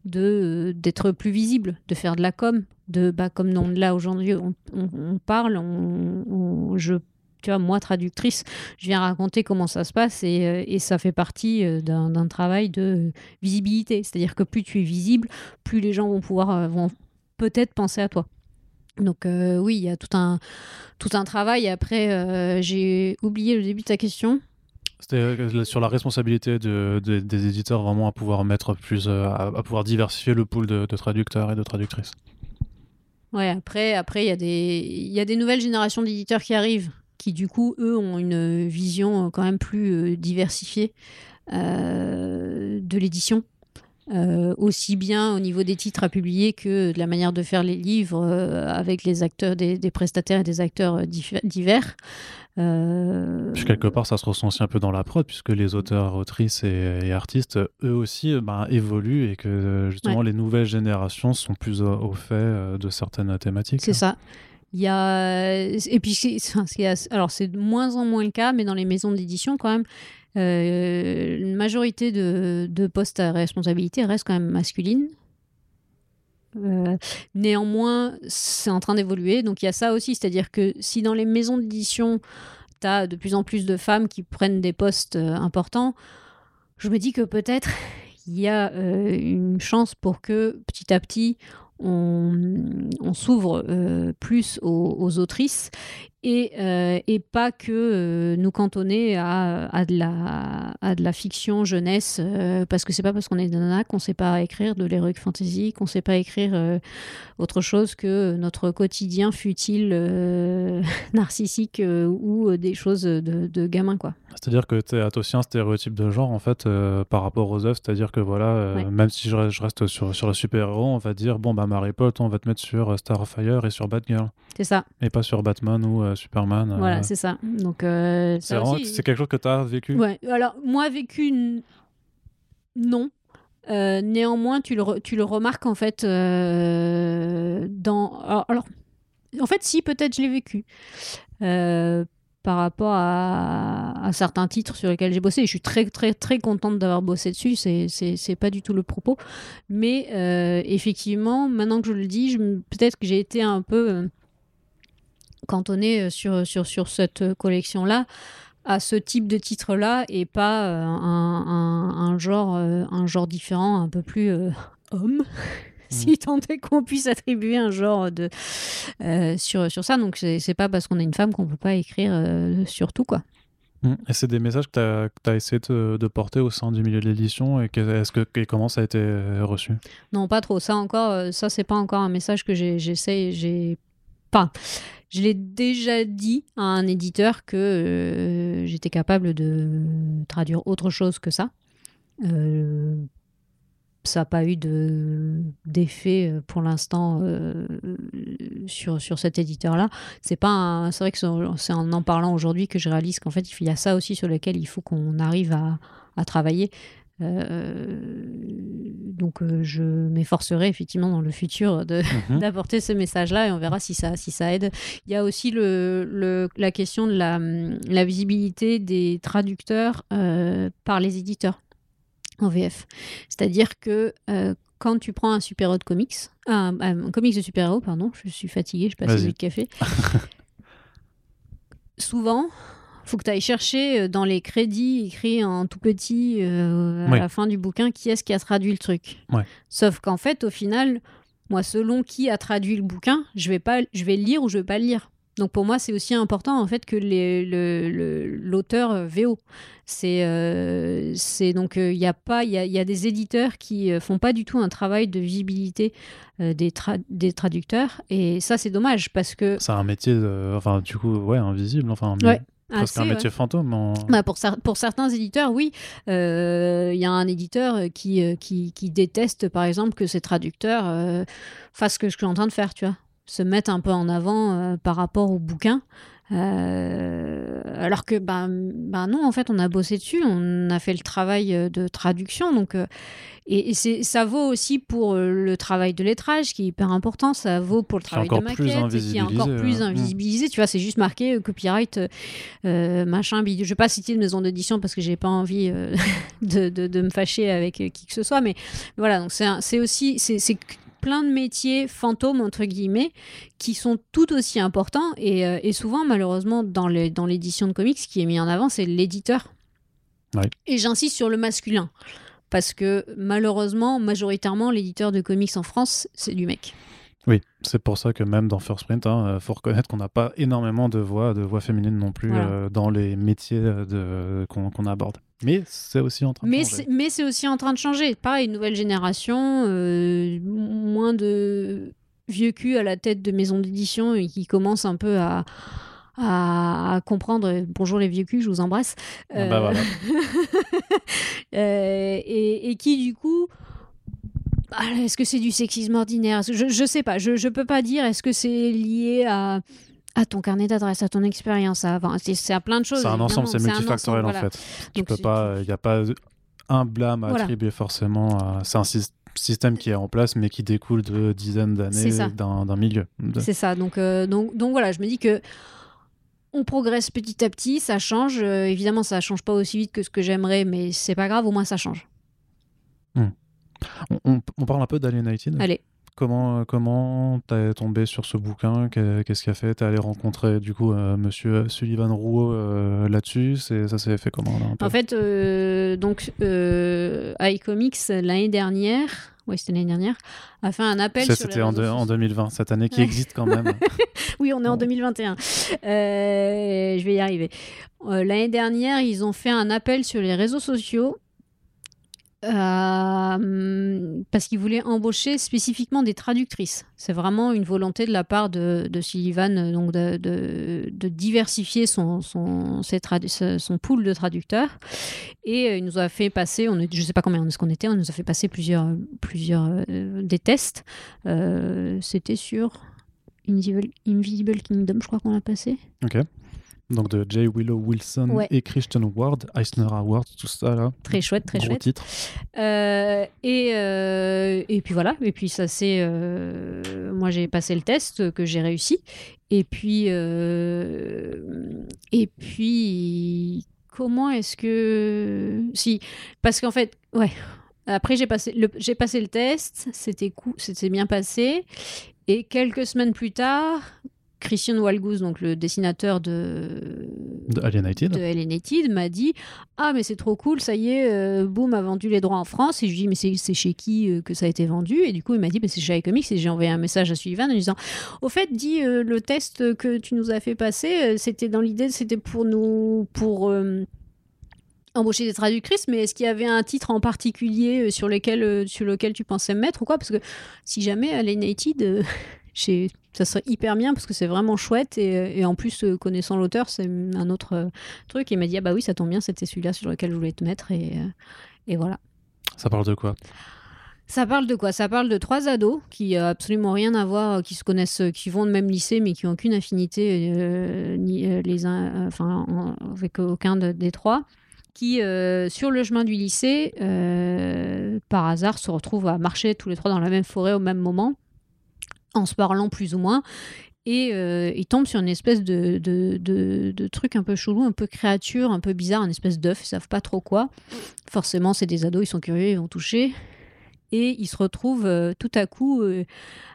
de d'être plus visible de faire de la com de bah comme non, là aujourd'hui on, on- on parle on, on- je tu vois, moi, traductrice, je viens raconter comment ça se passe et, ça fait partie d'un travail de visibilité. C'est-à-dire que plus tu es visible, plus les gens vont pouvoir peut-être penser à toi. Donc euh, oui, il y a tout un tout un travail. Après, euh, j'ai oublié le début de ta question. C'était euh, sur la responsabilité de- de- des éditeurs vraiment à pouvoir mettre plus, à, à pouvoir diversifier le pool de, de traducteurs et de traductrices. Ouais, après, après il y a des y a des nouvelles générations d'éditeurs qui arrivent, qui du coup eux ont une vision quand même plus diversifiée euh, de l'édition. Euh, aussi bien au niveau des titres à publier que de la manière de faire les livres euh, avec les acteurs, des, des prestataires et des acteurs euh, divers. Euh, Puis quelque part, ça se ressent aussi un peu dans la prod, puisque les auteurs, autrices et, et artistes, eux aussi, ben, évoluent et que justement les nouvelles générations sont plus au, au fait de certaines thématiques. C'est ça. Il y a et puis alors c'est de moins en moins le cas, mais dans les maisons d'édition quand même, euh, une majorité de, postes à responsabilité restent quand même masculines. Euh, néanmoins, c'est en train d'évoluer, donc il y a ça aussi, c'est-à-dire que si dans les maisons d'édition, tu as de plus en plus de femmes qui prennent des postes euh, importants, je me dis que peut-être *laughs* il y a euh, une chance pour que petit à petit on, s'ouvre plus aux autrices et, euh, et pas que euh, nous cantonner à, à, de la, à de la fiction jeunesse, euh, parce que c'est pas parce qu'on est nana qu'on sait pas écrire de l'heroic fantasy, qu'on sait pas écrire autre chose que notre quotidien futile, *laughs* narcissique ou des choses de, de gamin, quoi. C'est-à-dire que tu as aussi un stéréotype de genre en fait par rapport aux œuvres, c'est-à-dire que voilà, Ouais. même si je reste, je reste sur, sur le super-héros, on va dire bon bah Marie-Paul, toi, on va te mettre sur Starfire et sur Batgirl, C'est ça, et pas sur Batman ou euh, Superman. euh. voilà, c'est ça. Donc, euh, c'est aussi- quelque chose que tu as vécu? Ouais, alors moi vécu non. Néanmoins, tu le, tu le remarques en fait dans. Alors, alors, en fait, si peut-être je l'ai vécu. Par rapport à, certains titres sur lesquels j'ai bossé. Et je suis très, très, très contente d'avoir bossé dessus. C'est, c'est, pas du tout le propos. Mais euh, effectivement, maintenant que je le dis, peut-être que j'ai été un peu euh, cantonnée sur, sur, sur cette collection-là à ce type de titre-là et pas euh, un, genre, un genre différent, un peu plus *laughs* homme. *laughs* si mm. tant est qu'on puisse attribuer un genre de euh, sur, sur ça. Donc c'est pas parce qu'on est une femme qu'on peut pas écrire euh, sur tout quoi. Mm. Et c'est des messages que tu as, essayé de, porter au sein du milieu de l'édition et, que, comment ça a été euh, reçu? Non, pas trop. Ça encore, ça c'est pas encore un message que j'essaie, j'ai Je l'ai déjà dit à un éditeur que j'étais capable de traduire autre chose que ça. Euh, ça n'a pas eu d'effet euh, pour l'instant euh, sur, sur cet éditeur-là. C'est vrai que c'est en en parlant aujourd'hui que je réalise qu'en fait il y a ça aussi sur lequel il faut qu'on arrive à, à travailler. Euh, donc je m'efforcerai effectivement dans le futur mhm. *laughs* d'apporter ce message-là et on verra si ça, si ça aide. Il y a aussi le, le la question de la, la visibilité des traducteurs par les éditeurs en VF. C'est-à-dire que euh, quand tu prends un super-héros de comics, un, comics de super-héros, pardon, je suis fatiguée, je passe du café. *laughs* Souvent, faut que tu ailles chercher euh, dans les crédits écrits en tout petit euh, à la fin du bouquin qui est-ce qui a traduit le truc. Sauf qu'en fait, au final, moi, selon qui a traduit le bouquin, je vais pas, je vais le lire ou je vais pas le lire. Donc pour moi, c'est aussi important en fait que l'auteur euh, VO. C'est euh, donc il euh, y a pas il y, a, des éditeurs qui font pas du tout un travail de visibilité des, des traducteurs et ça c'est dommage parce que c'est un métier enfin du coup ouais invisible enfin Presque un métier fantôme. Bah, pour, pour, certains éditeurs, oui. Il y a un éditeur qui, qui, qui, déteste, par exemple, que ses traducteurs fassent ce que je suis en train de faire, tu vois se mettre un peu en avant euh, par rapport au bouquin. Euh, alors que ben bah, non, en fait, on a bossé dessus, on a fait le travail euh, de traduction. Donc, et, c'est, ça vaut aussi pour le travail de lettrage, qui est hyper important. Ça vaut pour le travail de maquette, qui est encore plus invisibilisé. Tu vois, c'est juste marqué copyright, machin, bidule. Je vais pas citer de maison d'édition parce que j'ai pas envie *laughs* de, de, de, me fâcher avec qui que ce soit. Mais voilà, donc c'est, c'est aussi c'est, plein de métiers fantômes, entre guillemets, qui sont tout aussi importants. Et, euh, souvent, malheureusement, dans l'édition de comics, ce qui est mis en avant, c'est l'éditeur. Et j'insiste sur le masculin. Parce que malheureusement, majoritairement, l'éditeur de comics en France, c'est du mec. Oui, c'est pour ça que même dans First Print, il hein, faut reconnaître qu'on n'a pas énormément de voix, de voix féminines non plus euh, dans les métiers euh, qu'on aborde. Mais c'est aussi en train de changer. Mais c'est aussi en train de changer. Pareil, nouvelle génération, euh, moins de vieux culs à la tête de maisons d'édition et qui commencent un peu à, à, comprendre. Bonjour les vieux culs, je vous embrasse. Ah bah voilà. *laughs* et, et, qui du coup ah, est-ce que c'est du sexisme ordinaire? Je, je sais pas, je, je peux pas dire. Est-ce que c'est lié à, à ton carnet d'adresse, à ton expérience, à, c'est à plein de choses. C'est un ensemble, c'est multifactoriel en fait. Tu peux pas, il n'y a pas un blâme à attribuer forcément. À... C'est un système qui est en place, mais qui découle de dizaines d'années d'un milieu. C'est ça. Donc, euh, donc, donc voilà, je me dis que on progresse petit à petit, ça change. Euh, évidemment, ça change pas aussi vite que ce que j'aimerais, mais c'est pas grave, au moins ça change. Hmm. On, parle un peu d'Alienated. Allez. Comment comment t'es tombé sur ce bouquin? Qu'est-ce qu'il a fait? T'es allé rencontrer du coup euh, Monsieur Sullivan Rouault euh, là-dessus Ça s'est fait comment En fait, euh, donc iComics l'année dernière, oui c'était l'année dernière, a fait un appel. Ça c'était en, en, 2020, cette année qui existe quand même. *laughs* oui, on est en 2021. je vais y arriver. l'année dernière, ils ont fait un appel sur les réseaux sociaux euh, parce qu'il voulait embaucher spécifiquement des traductrices. C'est vraiment une volonté de la part de, Sullivan donc de, de, diversifier son, pool de traducteurs. Et euh, il nous a fait passer, je ne sais pas combien est-ce qu'on était, on nous a fait passer plusieurs, euh, des tests. C'était sur Invisible, Invisible, Kingdom, je crois qu'on a passé. Ok. Donc de J. Willow Wilson Ouais. et Christian Ward, Eisner Award, tout ça là. Très chouette, très Gros chouette. titre. Euh, et, euh, et puis voilà, et puis ça c'est... euh, moi j'ai passé le test que j'ai réussi. Et puis... et puis... Comment est-ce que... Si, parce qu'en fait, ouais. Après j'ai passé le, j'ai passé le test, c'était cool, c'était bien passé. Et quelques semaines plus tard, Christian Walgouz, donc le dessinateur de, De Alienated. m'a dit Ah, mais c'est trop cool, ça y est, euh, Boom a vendu les droits en France. Et je lui dis Mais c'est chez qui euh, que ça a été vendu? Et du coup, il m'a dit bah, C'est chez iComics. Et j'ai envoyé un message à Sullivan en lui disant Au fait, dis euh, le test que tu nous as fait passer, c'était dans l'idée, c'était pour nous. pour. embaucher des traductrices, mais est-ce qu'il y avait un titre en particulier sur lequel, sur lequel tu pensais me mettre ou quoi? Parce que si jamais Alienated, *laughs* ça serait hyper bien parce que c'est vraiment chouette et, et en plus, euh, connaissant l'auteur, c'est un autre euh, truc. Il m'a dit Ah bah oui, ça tombe bien, c'était celui-là sur lequel je voulais te mettre et, euh, et voilà. Ça parle de quoi? Ça parle de quoi? Ça parle de trois ados qui euh, absolument rien à voir, qui se connaissent, qui vont de même lycée, mais qui n'ont aucune affinité ni les euh, enfin en- avec aucun de- des trois, qui euh, sur le chemin du lycée, euh, par hasard, se retrouvent à marcher tous les trois dans la même forêt au même moment, en se parlant plus ou moins. Et euh, ils tombent sur une espèce de, truc un peu chelou, un peu créature, un peu bizarre, une espèce d'œuf, ils savent pas trop quoi. Forcément, c'est des ados, ils sont curieux, ils vont toucher et ils se retrouvent euh, tout à coup euh,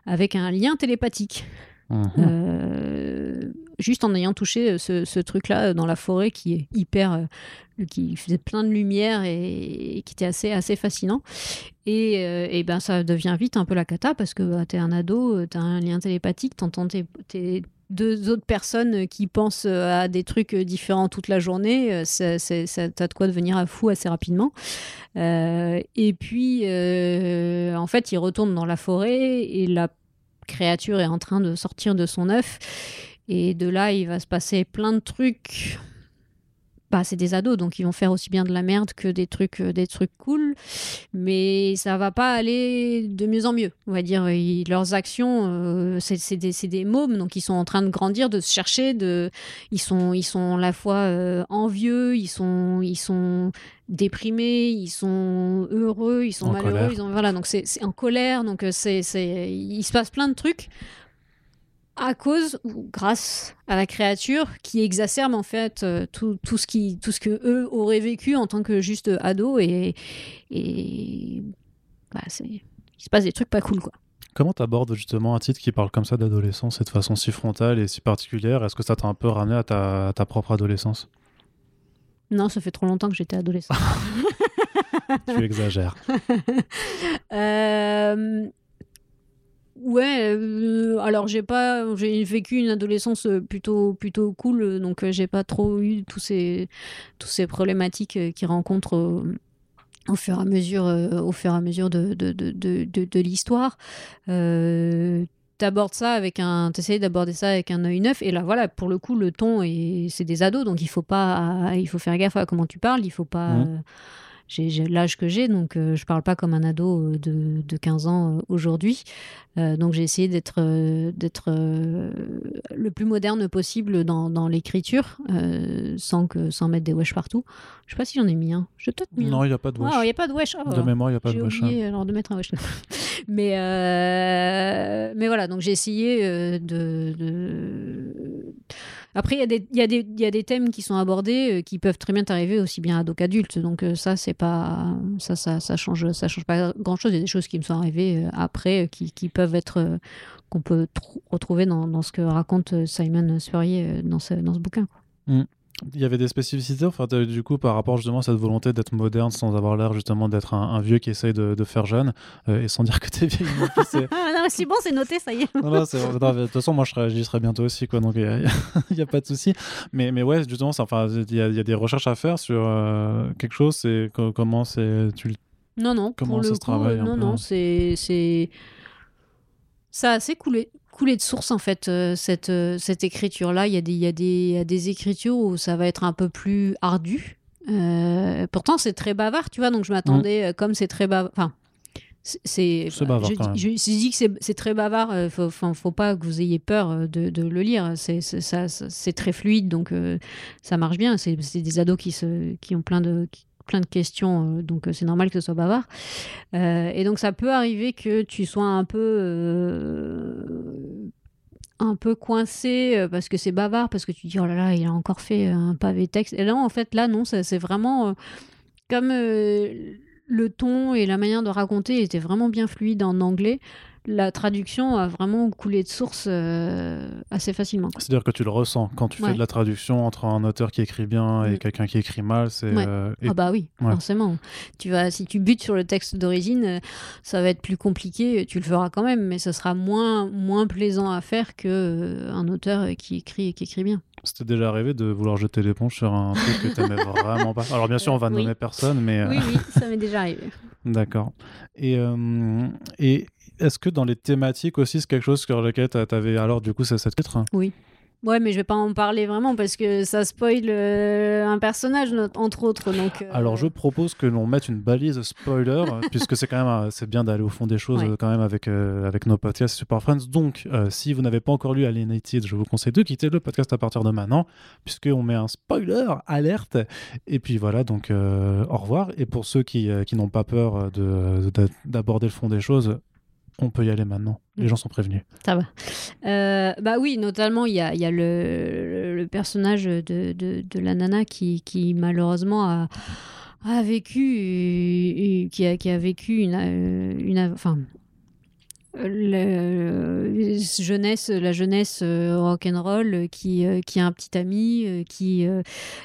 avec un lien télépathique. Mhm. Euh, juste en ayant touché euh, ce, truc-là euh, dans la forêt qui est hyper. qui faisait plein de lumière et, qui était assez, assez fascinant. Et, et ben ça devient vite un peu la cata parce que bah, t'es un ado, euh, t'as un lien télépathique, t'entends tes, tes deux autres personnes qui pensent à des trucs différents toute la journée. ça- T'as de quoi devenir fou assez rapidement. Et puis, en fait, il retourne dans la forêt et la créature est en train de sortir de son œuf. Et de là, il va se passer plein de trucs. Bah, c'est des ados, donc ils vont faire aussi bien de la merde que des trucs, euh, des trucs cool. Mais ça va pas aller de mieux en mieux. On va dire, Ils- leurs actions, euh, c'est c'est des, c'est des mômes, donc ils sont en train de grandir, de se chercher. De, ils sont, ils sont à la fois euh, envieux, ils sont, ils sont déprimés, ils sont heureux, ils sont En malheureux, colère. ils ont voilà donc c'est c'est en colère donc euh, c'est c'est il se passe plein de trucs à cause ou grâce à la créature qui exacerbe en fait euh, tout, tout ce qui tout ce que eux auraient vécu en tant que juste ados et et bah, c'est il se passe des trucs pas cool quoi. Comment t'abordes justement un titre qui parle comme ça d'adolescence et de façon si frontale et si particulière? Est-ce que ça t'a un peu ramené à ta, à ta propre adolescence? Non, ça fait trop longtemps que j'étais adolescent. *laughs* Tu exagères. *laughs* Euh, Ouais, euh, alors j'ai pas, j'ai vécu une adolescence euh, plutôt plutôt cool, euh, donc j'ai pas trop eu tous ces tous ces problématiques qu'ils rencontrent au fur et à mesure au fur et à mesure de de de de, l'histoire. Euh, ça avec un, t'essayes d'aborder ça avec un œil neuf et là voilà pour le coup le ton et c'est des ados donc il faut pas, il faut faire gaffe à comment tu parles, il faut pas. Euh, j'ai l'âge que j'ai, donc euh, je parle pas comme un ado euh, de, de 15 ans euh, aujourd'hui. Euh, donc j'ai essayé d'être d'être le plus moderne possible dans, dans l'écriture, sans, que, sans mettre des wesh partout. Je sais pas si j'en ai mis un. J'ai peut-être mis Non, il n'y a pas de wesh. Ah, il n'y a pas de wesh. Ah, De mémoire, il n'y a pas de wesh. hein. oublié alors de mettre un wesh. *laughs* mais, mais voilà, donc j'ai essayé de, de- Après, il y, a des- thèmes qui sont abordés euh, qui peuvent très bien t'arriver aussi bien ado qu'adulte. Donc euh, ça, c'est pas... Ça, ça, ça, change, ça change pas grand-chose. Il y a des choses qui me sont arrivées euh, après qui, peuvent être... qu'on peut tr- retrouver dans, ce que raconte Simon Spurrier dans ce, bouquin. quoi. Il y avait des spécificités, enfin, du coup, par rapport justement à cette volonté d'être moderne sans avoir l'air justement d'être un, un vieux qui essaye de, de faire jeune euh, et sans dire que t'es vieille non plus, c'est- *laughs* Ah non, c'est bon, c'est noté, ça y est. Non, non, c'est- non, mais de toute façon, moi, je serai- j'y serai bientôt aussi, quoi. Donc, il n'y *laughs* a, pas de souci. Mais, mais ouais, justement, enfin, il y, a- il y a des recherches à faire sur euh, quelque chose. C'est co- comment c'est. Tu, le- Non, non, Comment pour ça le se coup, travaille euh, non, non, c'est, c'est, ça a assez coulé, coulé de source en fait euh, cette euh, cette écriture là. Il y a des il y a des il y a des écritures où ça va être un peu plus ardu. Euh, pourtant c'est très bavard, tu vois. Donc je m'attendais, comme c'est très bavard, enfin c'est bavard, je, je, je dis que c'est- très bavard faut, faut pas que vous ayez peur de, de le lire c'est ça- c'est très fluide donc ça marche bien c'est c'est des ados qui se qui ont plein de qui- plein de questions euh, donc euh, c'est normal que ce soit bavard. Euh, et donc ça peut arriver que tu sois un peu un peu coincé parce que c'est bavard parce que tu dis oh là là il a encore fait un pavé texte. Et là en fait là non c'est vraiment comme le ton et la manière de raconter était vraiment bien fluide en anglais, la traduction a vraiment coulé de source euh, assez facilement. C'est-à-dire que tu le ressens quand tu Ouais. fais de la traduction entre un auteur qui écrit bien et Mm. quelqu'un qui écrit mal. C'est Ouais. euh, et- Ah bah oui, Ouais. forcément. Tu vas, si tu butes sur le texte d'origine, euh, ça va être plus compliqué. Tu le feras quand même, mais ce sera moins, moins plaisant à faire que un auteur qui écrit qui écrit bien. C'était déjà arrivé de vouloir jeter l'éponge sur un truc que t'aimais *laughs* vraiment pas. Alors bien sûr, on va oui. nommer personne, mais euh, Oui, oui, ça m'est déjà arrivé. *laughs* d'accord. Et, et est-ce que dans les thématiques aussi, c'est quelque chose sur lequel t'avais alors du coup c'est cette titre? Ouais, mais je vais pas en parler vraiment parce que ça spoil euh, un personnage, entre autres. Donc, euh, Alors je propose que l'on mette une balise spoiler, *laughs* puisque c'est quand même c'est bien d'aller au fond des choses Ouais. quand même avec, euh, avec nos podcasts Super Friends. Donc si vous n'avez pas encore lu Alienated, je vous conseille de quitter le podcast à partir de maintenant, puisqu'on met un spoiler alerte. Et puis voilà, donc au revoir. Et pour ceux qui, qui n'ont pas peur de- de- d'aborder le fond des choses, on peut y aller maintenant. Les Mm. gens sont prévenus. Ça va. Euh, bah oui, notamment, il y a, y a le, personnage de, de, de la nana qui, qui malheureusement a, a vécu, euh, qui a, qui a vécu une, euh, une, enfin, le- jeunesse, la jeunesse euh, rock'n'roll euh, qui, euh, qui a un petit ami, qui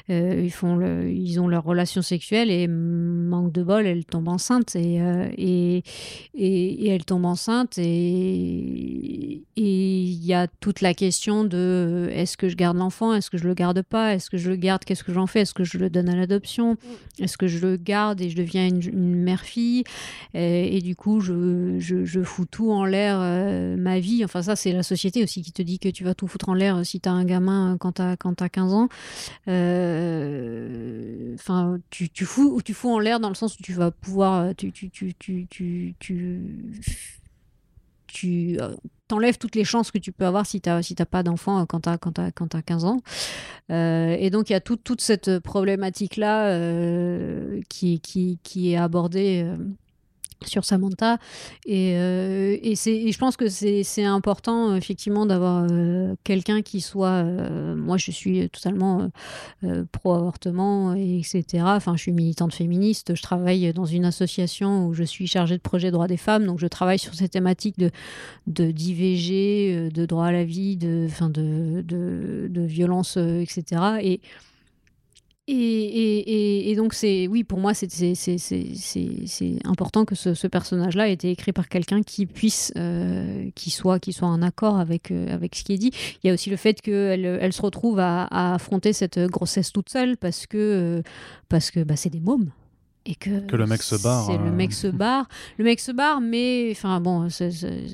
ils, font le- ils ont leur relation sexuelle et manque de bol, elle tombe enceinte et, et, et, et elle tombe enceinte et il y a toute la question de est-ce que je garde l'enfant, est-ce que je le garde pas, est-ce que je le garde, qu'est-ce que j'en fais, est-ce que je le donne à l'adoption, est-ce que je le garde et je deviens une, une mère-fille et, et du coup je, je, je fous tout en l'air euh, ma vie. Enfin ça c'est la société aussi qui te dit que tu vas tout foutre en l'air euh, si tu as un gamin euh, quand tu as, quand t'as 15 ans. Enfin tu, tu, fous, tu fous en l'air dans le sens où tu vas pouvoir... Tu, tu, tu, tu, tu, tu, t'enlèves toutes les chances que tu peux avoir si tu n'as si t'as pas d'enfant quand tu as, quand t'as- quand t'as 15 ans. Et donc, il y a toute toute cette problématique-là qui, qui, qui est abordée sur Samantha. Et, euh, et, je pense que c'est important, euh, effectivement, d'avoir euh, quelqu'un qui soit... moi, je suis totalement pro-avortement, et etc. Enfin, je suis militante féministe. Je travaille dans une association où je suis chargée de projet droits des femmes. Donc, je travaille sur ces thématiques de de d'IVG, euh, de droit à la vie, de, enfin de, de, de violence, etc. Et, et, et, et, donc, c'est oui, pour moi, c'est important que ce, ce personnage-là ait été écrit par quelqu'un qui puisse, euh, qui, soit, qui soit en accord avec, euh, avec ce qui est dit. Il y a aussi le fait qu'elle elle se retrouve à, à affronter cette grossesse toute seule parce que euh, parce que bah, c'est des mômes. Et que, Que le mec se barre. Le mec se barre. Le mec se barre, mais enfin bon,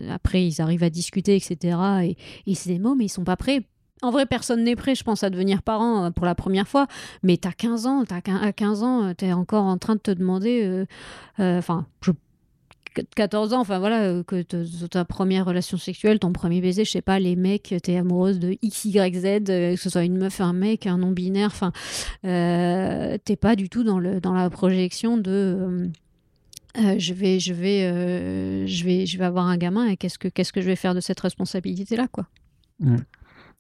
après ils arrivent à discuter, etc. Et, et c'est des mots, mais ils sont pas prêts. En vrai, personne n'est prêt, je pense, à devenir parent euh, pour la première fois. Mais t'as 15 ans, t'as quin- à 15 ans, euh, t'es encore en train de te demander, euh, euh, enfin, je 14 ans, enfin voilà, euh, que ta première relation sexuelle, ton premier baiser, je sais pas, les mecs, t'es amoureuse de X, Y, Z, euh, que ce soit une meuf, un mec, un non-binaire, enfin, euh, t'es pas du tout dans, la projection de. euh, euh, je vais, je vais, euh, je vais, je avoir un gamin et qu'est-ce que, je vais faire de cette responsabilité-là, quoi.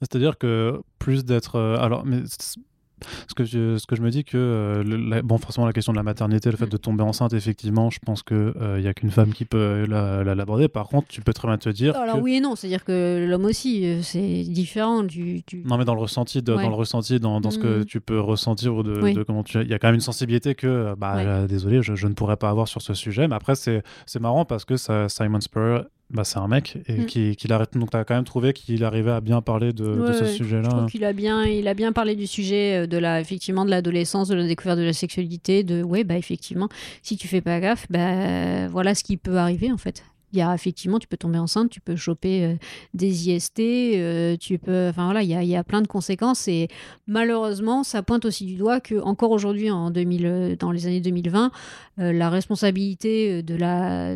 C'est-à-dire que plus d'être. euh, alors, mais ce que je, ce que je me dis que euh, la- bon, forcément la question de la maternité, le fait Mm. de tomber enceinte, effectivement, je pense que il y a qu'une femme qui peut la- la- l'aborder. Par contre, tu peux très bien te dire. Alors que- oui et non, c'est-à-dire que l'homme aussi, euh, c'est différent du. du... Non, mais dans le ressenti, de- Ouais. dans le ressenti, dans, dans ce que Mhm. tu peux ressentir ou de, Oui. de comment tu. Il y a quand même une sensibilité que, euh, bah, Ouais. euh, désolé, je, je ne pourrais pas avoir sur ce sujet. Mais après, c'est c'est marrant parce que ça, Simon Spurrier, bah, c'est un mec et Mm. qui, qui l'arrête. Donc, tu as quand même trouvé qu'il arrivait à bien parler de, ce ouais. Je sujet-là. trouve qu'il a bien, il a bien parlé du sujet euh, de la, effectivement, de l'adolescence, de la découverte de la sexualité, de ouais, bah effectivement, si tu fais pas gaffe, bah voilà ce qui peut arriver en fait. Il y a effectivement, tu peux tomber enceinte, tu peux choper euh, des IST, euh, tu peux, enfin voilà, il y, a, plein de conséquences et malheureusement, ça pointe aussi du doigt que encore aujourd'hui, en 2000, euh, dans les années 2020, la responsabilité de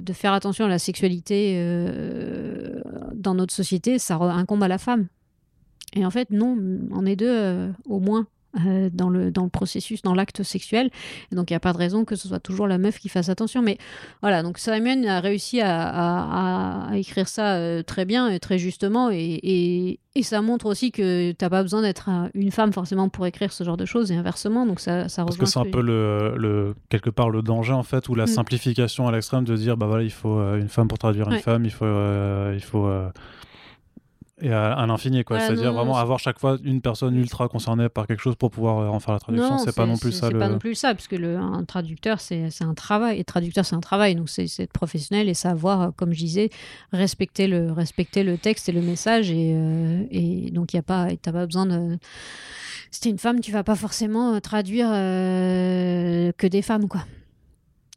de faire attention à la sexualité dans notre société, ça incombe à la femme. Et en fait, non, on est deux au moins euh, dans, le, dans le processus, dans l'acte sexuel. donc, il n'y a pas de raison que ce soit toujours la meuf qui fasse attention. Mais voilà, donc Simon a réussi à, à, écrire ça euh, très bien et très justement. Et, et, ça montre aussi que tu n'as pas besoin d'être une femme forcément pour écrire ce genre de choses et inversement. Donc, ça, ça Parce que c'est un peu le, le, quelque part le danger en fait, ou la mm. simplification à l'extrême de dire bah voilà, il faut euh, une femme pour traduire une femme, il faut. il faut et à, l'infini quoi. C'est à dire vraiment avoir chaque fois une personne ultra concernée par quelque chose pour pouvoir euh, en faire la traduction c'est pas non plus ça c'est pas non plus ça parce que le, un traducteur c'est un travail et traducteur c'est un travail donc c'est être professionnel et savoir euh, comme je disais respecter le respecter le texte et le message et, euh, et donc il y a pas t'as pas besoin de si t'es une femme tu vas pas forcément traduire que des femmes quoi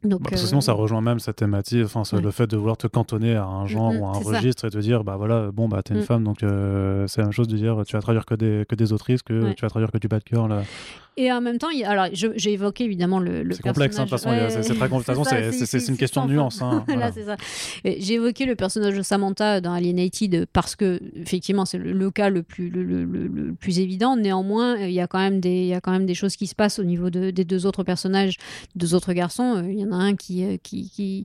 donc, bah, sinon, ça euh, rejoint même cette thématique, enfin, le fait de vouloir te cantonner à un genre ou à un registre et te dire, bah voilà, bon, bah t'es une mm. femme, donc euh, c'est la même chose de dire, tu vas traduire que des, que des autrices, que tu vas traduire que du bas de cœur. Là. Et en même temps, alors j'ai évoqué évidemment le, le C'est complexe, hein, de toute façon, c'est très complexe. C'est une question de nuance. Hein, *laughs* j'ai évoqué le personnage de Samantha dans Alienated parce que, effectivement, c'est le, cas le plus, le, plus évident. Néanmoins, il y, a quand même des, il y a quand même des choses qui se passent au niveau de, des deux autres personnages, deux autres garçons. Il y en a un qui, euh, qui, qui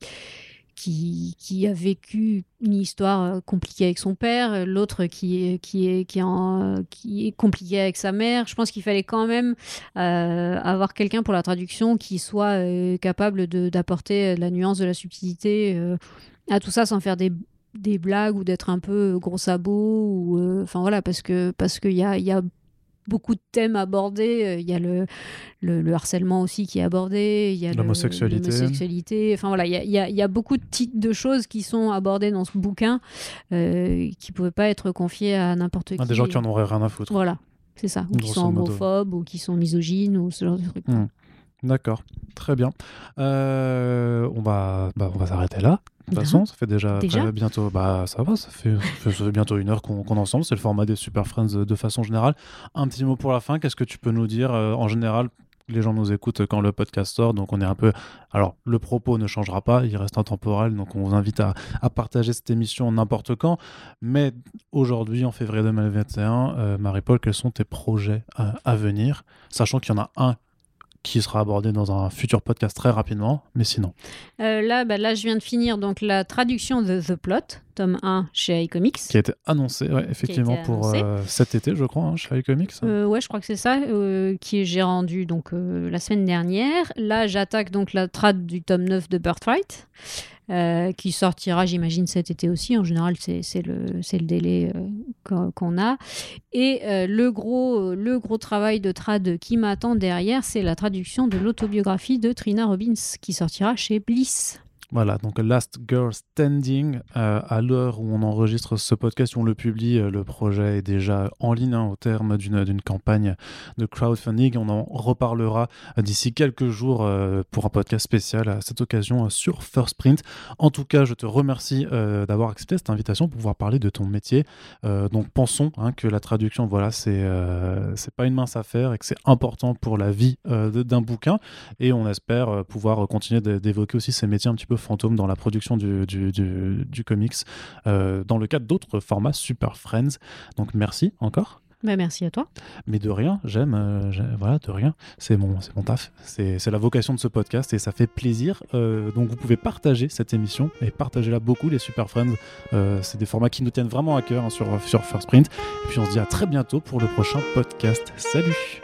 qui, qui, a vécu une histoire euh, compliquée avec son père, l'autre qui est, qui, est, qui, est compliqué avec sa mère. Je pense qu'il fallait quand même euh, avoir quelqu'un pour la traduction qui soit euh, capable d'apporter la nuance de la subtilité à tout ça sans faire des, des blagues ou d'être un peu gros sabot. Ou, enfin voilà, parce que parce qu'il y y a beaucoup de thèmes abordés. Euh, il y a le, le, harcèlement aussi qui est abordé. Il y a l'homosexualité. Enfin voilà, il y a, il y a, beaucoup de types de choses qui sont abordées dans ce bouquin euh, qui ne pouvaient pas être confiées à n'importe ah, qui. Des gens qui en auraient rien à foutre. Voilà, c'est ça. Ou qui sont homophobes ou qui sont misogynes ou ce genre de trucs. Hmm. D'accord, très bien. Euh, on va, bah, on va s'arrêter là. De toute façon, ça fait déjà, bientôt. Bah, ça va, ça fait, *laughs* ça fait bientôt une heure qu'on est ensemble. C'est le format des Super Friends de façon générale. Un petit mot pour la fin. Qu'est-ce que tu peux nous dire euh, en général? Les gens nous écoutent quand le podcast sort, donc on est un peu. Alors, le propos ne changera pas, il reste intemporel, donc on vous invite à, partager cette émission n'importe quand. Mais aujourd'hui, en février 2021, euh, Marie-Paul, quels sont tes projets à venir? Sachant qu'il y en a un qui sera abordé dans un futur podcast très rapidement, mais sinon. Euh, là, bah, là, je viens de finir donc la traduction de The Plot, tome 1 chez iComics. Qui a été annoncé, effectivement, pour euh, cet été, je crois, hein, chez iComics. Euh, ouais, je crois que c'est ça, euh, qui j'ai rendu donc la semaine dernière. Là, j'attaque donc la trad du tome 9 de Birthright. Qui sortira, j'imagine, cet été aussi. En général, c'est le, le délai qu'on a. Et le, gros, le gros travail de trad qui m'attend derrière, c'est la traduction de l'autobiographie de Trina Robbins, qui sortira chez Bliss. Voilà, donc Last Girl Standing, euh, à l'heure où on enregistre ce podcast, où on le publie, euh, le projet est déjà en ligne hein, au terme d'une campagne de crowdfunding. On en reparlera euh, d'ici quelques jours pour un podcast spécial à cette occasion sur First Print. En tout cas, je te remercie d'avoir accepté cette invitation pour pouvoir parler de ton métier. donc pensons hein, que la traduction, voilà, c'est c'est pas une mince affaire et que c'est important pour la vie d'un bouquin. Et on espère pouvoir continuer d'évoquer aussi ces métiers un petit peu fantôme dans la production du, du, comics euh, dans le cadre d'autres formats Super Friends. Donc merci encore. Bah merci à toi. Mais de rien, j'aime, euh, voilà, de rien. C'est mon, c'est mon taf. C'est, la vocation de ce podcast et ça fait plaisir. Euh, donc vous pouvez partager cette émission et partager-la beaucoup, les Super Friends. c'est des formats qui nous tiennent vraiment à cœur hein, sur, sur First Print. Et puis on se dit à très bientôt pour le prochain podcast. Salut!